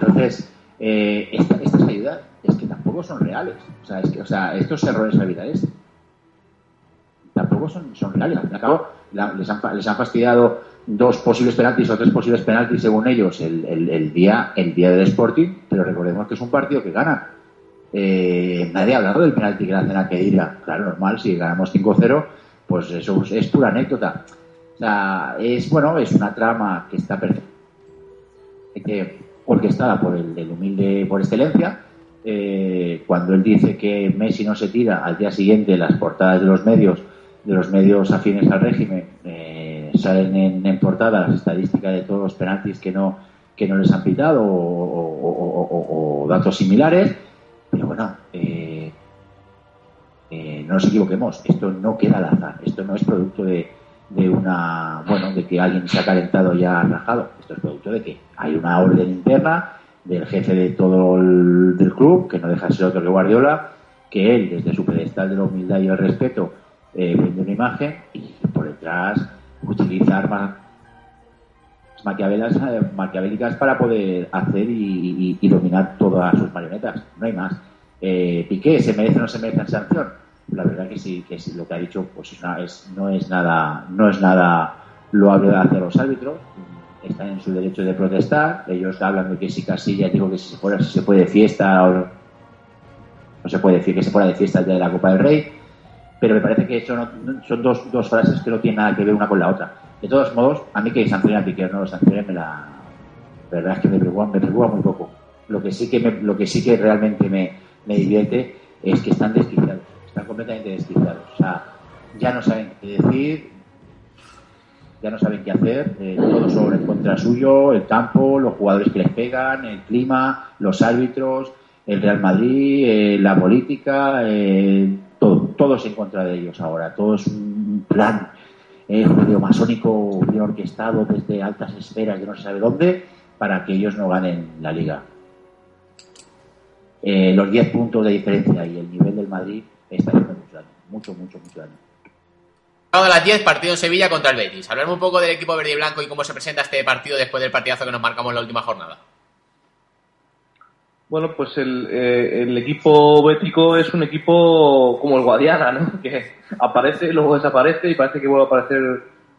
Entonces, eh, esta, estas son reales. O sea, es que, o sea estos errores habituales tampoco son, son reales. Al fin y al cabo, la, les, han, les han fastidiado dos posibles penaltis o tres posibles penaltis según ellos el, el, el, día el día del Sporting, pero recordemos que es un partido que gana. Eh, nadie ha hablado del penalti que le hacen a Kedira. Claro, normal, si ganamos 5-0, pues eso es pura anécdota. O sea, es bueno, es una trama que está perfecta, orquestada por el, el humilde por excelencia. Eh, cuando él dice que Messi no se tira al día siguiente las portadas de los medios de los medios afines al régimen eh, salen en, en, portada las estadísticas de todos los penaltis que no que no les han pitado o datos similares pero bueno eh, eh, no nos equivoquemos esto no queda al azar esto no es producto de, de una bueno de que alguien se ha calentado y ha rajado esto es producto de que hay una orden interna del jefe de todo el del club que no deja de ser otro que Guardiola que él desde su pedestal de la humildad y el respeto eh, vende una imagen y por detrás utiliza armas eh, maquiavélicas para poder hacer y, dominar todas sus marionetas. No hay más. Eh, Piqué, ¿se merece o no se merece sanción? La verdad que sí, que sí, lo que ha dicho pues es es, no es nada no es nada loable hacia los árbitros. Están en su derecho de protestar. Ellos hablan de que si Casilla, digo que si se, fuera, si se puede de fiesta o no, se puede decir que se fuera de fiesta día de la Copa del Rey pero me parece que son, son dos, dos frases que no tienen nada que ver una con la otra. De todos modos, a mí que sancionen a Piqué no lo sancionen, la verdad es que me preocupa, me preocupa muy poco. Lo que sí que, me, lo que, sí que realmente me, me divierte es que están desquiciados, están completamente desquiciados. O sea, ya no saben qué decir, ya no saben qué hacer, eh, todo sobre en contra suyo, el campo, los jugadores que les pegan, el clima, los árbitros, el Real Madrid, eh, la política, eh, todo, es en contra de ellos ahora, todo es un plan eh, masónico bien orquestado desde altas esferas de no se sabe dónde para que ellos no ganen la liga. Los 10 puntos de diferencia y el nivel del Madrid está haciendo mucho daño, mucho, mucho, mucho daño. A las 10, partido en Sevilla contra el Betis. Hablemos un poco del equipo verde y blanco y cómo se presenta este partido después del partidazo que nos marcamos en la última jornada. Bueno, pues el, eh, el, equipo bético es un equipo como el Guadiana, ¿no? Que aparece, luego desaparece y parece que vuelve a aparecer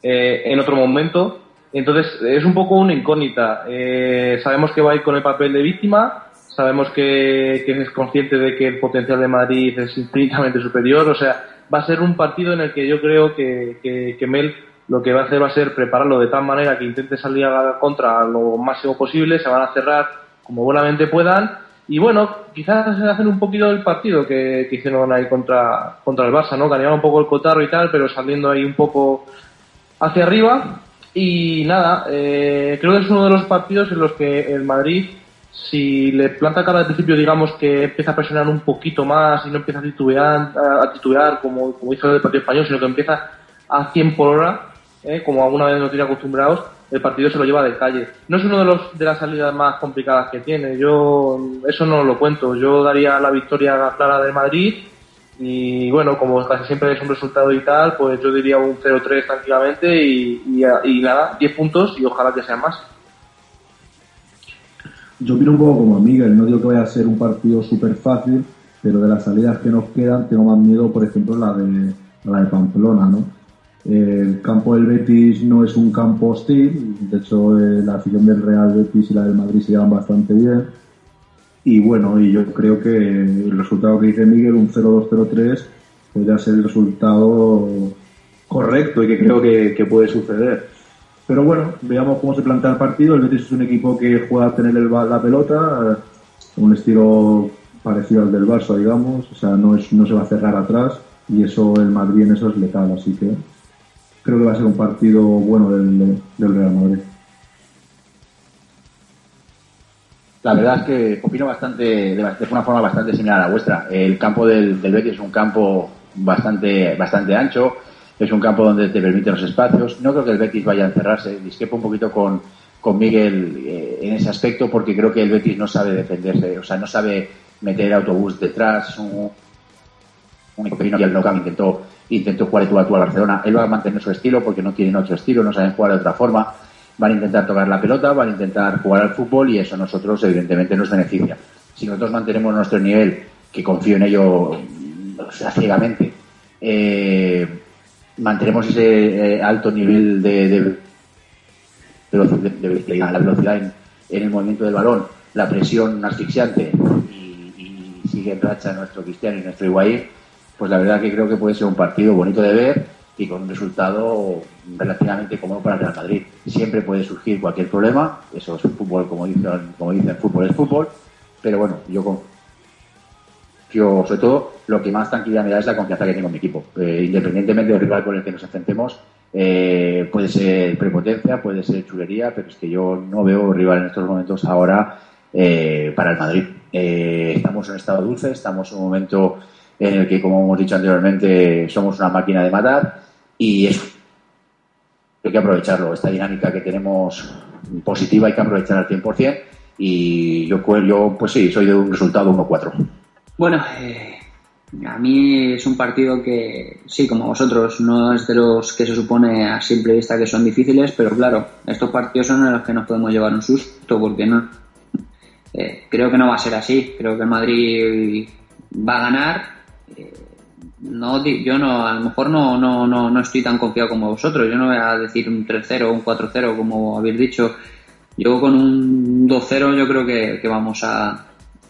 eh, en otro momento. Entonces, es un poco una incógnita. Eh, sabemos que va a ir con el papel de víctima, sabemos que, que, es consciente de que el potencial de Madrid es infinitamente superior, o sea, va a ser un partido en el que yo creo que, que, Mel lo que va a hacer va a ser prepararlo de tal manera que intente salir a la contra lo máximo posible, se van a cerrar como buenamente puedan. Y bueno, quizás hacen un poquito del partido que, hicieron ahí contra, contra el Barça, ¿no? Ganearon un poco el cotarro y tal, pero saliendo ahí un poco hacia arriba. Y nada, eh, creo que es uno de los partidos en los que el Madrid, si le planta cara al principio, digamos que empieza a presionar un poquito más y no empieza a titubear, a titubear como, como hizo el partido español, sino que empieza a 100 por hora, ¿eh? como alguna vez nos tiene acostumbrados, el partido se lo lleva de calle. No es uno de los de las salidas más complicadas que tiene. Yo eso no lo cuento. Yo daría la victoria clara de Madrid y bueno, como casi siempre es un resultado y tal, pues yo diría un 0-3 tranquilamente y, y, y, nada, 10 puntos y ojalá que sean más. Yo opino un poco como amiga, no digo que vaya a ser un partido súper fácil, pero de las salidas que nos quedan tengo más miedo, por ejemplo, la de, la de Pamplona, ¿no? El campo del Betis no es un campo hostil, de hecho eh, la afición del Real Betis y la del Madrid se llevan bastante bien. Y bueno, y yo creo que el resultado que dice Miguel, un 0-2-0-3, podría ser el resultado correcto y que creo que puede suceder. Pero bueno, veamos cómo se plantea el partido. El Betis es un equipo que juega a tener el, la pelota, eh, un estilo parecido al del Barça, digamos. O sea, no, es, no se va a cerrar atrás y eso el Madrid en eso es letal. Así que creo que va a ser un partido bueno del, Real Madrid. La verdad es que opino bastante, de, una forma bastante similar a la vuestra. El campo del, del Betis es un campo bastante, bastante ancho es un campo donde te permiten los espacios. No creo que el Betis vaya a encerrarse. Disquepo un poquito con, con Miguel eh, en ese aspecto porque creo que el Betis no sabe defenderse, o sea, no sabe meter autobús detrás. Un, un que y el intentó, intentó jugar tú a tú a Barcelona. Él va a mantener su estilo porque no tienen otro estilo, no saben jugar de otra forma. Van a intentar tocar la pelota, van a intentar jugar al fútbol y eso a nosotros evidentemente nos beneficia. Si nosotros mantenemos nuestro nivel, que confío en ello o sea, ciegamente, eh, mantenemos ese eh, alto nivel de, de, la velocidad en, el movimiento del balón, la presión asfixiante y, sigue en racha nuestro Cristiano y nuestro Higuaín, pues la verdad que creo que puede ser un partido bonito de ver y con un resultado relativamente cómodo para el Real Madrid. Siempre puede surgir cualquier problema, eso es fútbol, como dicen, como dicen, fútbol es fútbol, pero bueno, yo con yo, sobre todo, lo que más tranquilidad me da es la confianza que tengo en mi equipo. Eh, independientemente del rival con el que nos enfrentemos, eh, puede ser prepotencia, puede ser chulería, pero es que yo no veo rival en estos momentos ahora eh, para el Madrid. estamos en un estado dulce, estamos en un momento en el que, como hemos dicho anteriormente, somos una máquina de matar y eso hay que aprovecharlo. Esta dinámica que tenemos positiva hay que aprovechar al 100% y yo, yo pues sí, soy de un resultado 1-4. Bueno, eh, a mí es un partido que, sí, como vosotros, no es de los que se supone a simple vista que son difíciles, pero claro, estos partidos son en los que nos podemos llevar un susto, porque no. Eh, creo que no va a ser así. Creo que Madrid va a ganar. Eh, no, yo no, a lo mejor no, no, no, no estoy tan confiado como vosotros. Yo no voy a decir un 3-0 o un 4-0 como habéis dicho. Yo con un 2-0 yo creo que, que vamos a,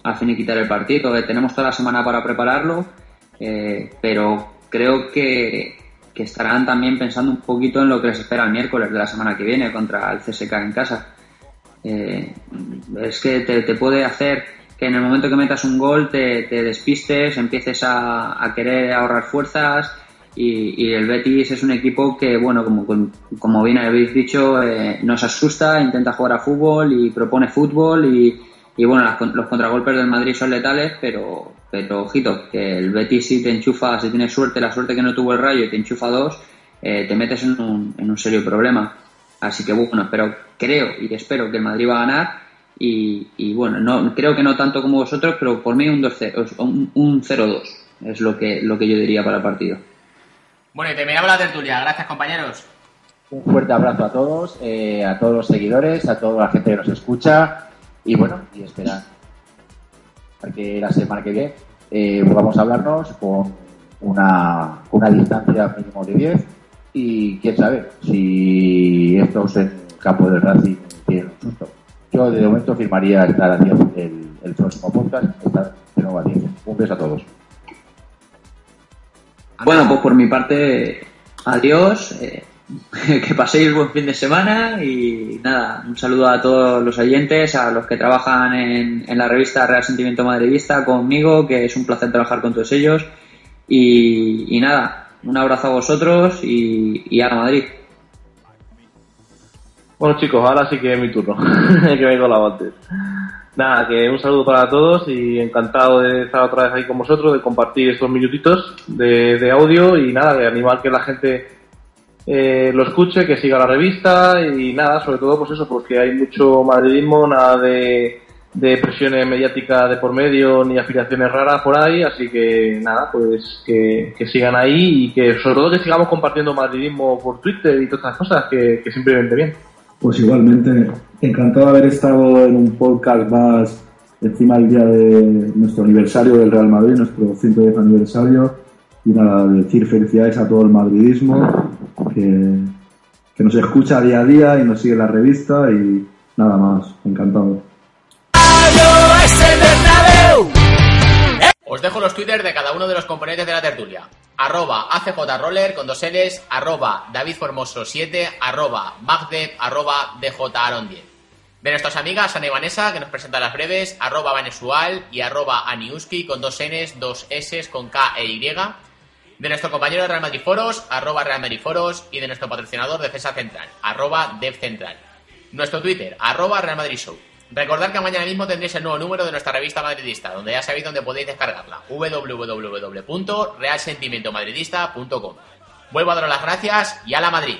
a finiquitar el partido. Tenemos toda la semana para prepararlo, eh, pero creo que, estarán también pensando un poquito en lo que les espera el miércoles de la semana que viene contra el CSK en casa. Eh, es que te, puede hacer que en el momento que metas un gol te, despistes, empieces a, querer ahorrar fuerzas y, el Betis es un equipo que, bueno, como, como bien habéis dicho, eh, nos asusta, intenta jugar a fútbol y propone fútbol y, y bueno, los contragolpes del Madrid son letales, pero, pero ojito, que el Betis si te enchufa, si tienes suerte, la suerte que no tuvo el Rayo y te enchufa dos, eh, te metes en un, en un serio problema. Así que bueno, pero creo y espero que el Madrid va a ganar y, y bueno, no creo que no tanto como vosotros, pero por mí un 2-0, un, un 0-2 es lo que, lo que yo diría para el partido. Bueno, y terminamos la tertulia. Gracias, compañeros. Un fuerte abrazo a todos, eh, a todos los seguidores, a toda la gente que nos escucha y bueno, y esperar que la semana que viene eh, a hablarnos con una, una distancia mínimo de 10 y quién sabe si estos en campo del Racing tienen un susto. Yo de momento firmaría estar 10 el, el próximo podcast, estar de nuevo a 10. Un beso a todos. Bueno, pues por mi parte, adiós. Eh, que paséis buen fin de semana y nada, un saludo a todos los oyentes, a los que trabajan en, la revista Real Sentimiento Madridista conmigo, que es un placer trabajar con todos ellos. Y, nada, un abrazo a vosotros y, a Madrid. Bueno chicos, ahora sí que es mi turno, que vengo la antes. Nada, que un saludo para todos y encantado de estar otra vez ahí con vosotros, de compartir estos minutitos de, de audio y nada, de animar que la gente eh, lo escuche, que siga la revista y nada, sobre todo pues eso, porque hay mucho madridismo, nada de, presiones mediáticas de por medio ni afiliaciones raras por ahí, así que nada, pues que, sigan ahí y que sobre todo que sigamos compartiendo madridismo por Twitter y todas estas cosas que, siempre simplemente bien. Pues igualmente, encantado de haber estado en un podcast más encima el día de nuestro aniversario del Real Madrid, nuestro 110 aniversario, y nada, decir felicidades a todo el madridismo, que, que nos escucha día a día y nos sigue la revista y nada más, encantado. Os dejo los twitters de cada uno de los componentes de la tertulia. Arroba ACJRoller con dos L's, arroba DavidFormoso7, arroba Magdev, arroba DJAron10. De nuestras amigas Ana y Vanessa, que nos presentan las breves, arroba Vanesual y arroba Aniuski con dos N's, dos S con K e Y. De nuestro compañero de Real Madrid Foros, arroba Real Madrid Foros y de nuestro patrocinador Defensa Central, arroba DevCentral. Nuestro Twitter, arroba Real Madrid Show. Recordad que mañana mismo tendréis el nuevo número de nuestra revista madridista, donde ya sabéis dónde podéis descargarla, www.realsentimentomadridista.com. Vuelvo a daros las gracias y a la Madrid.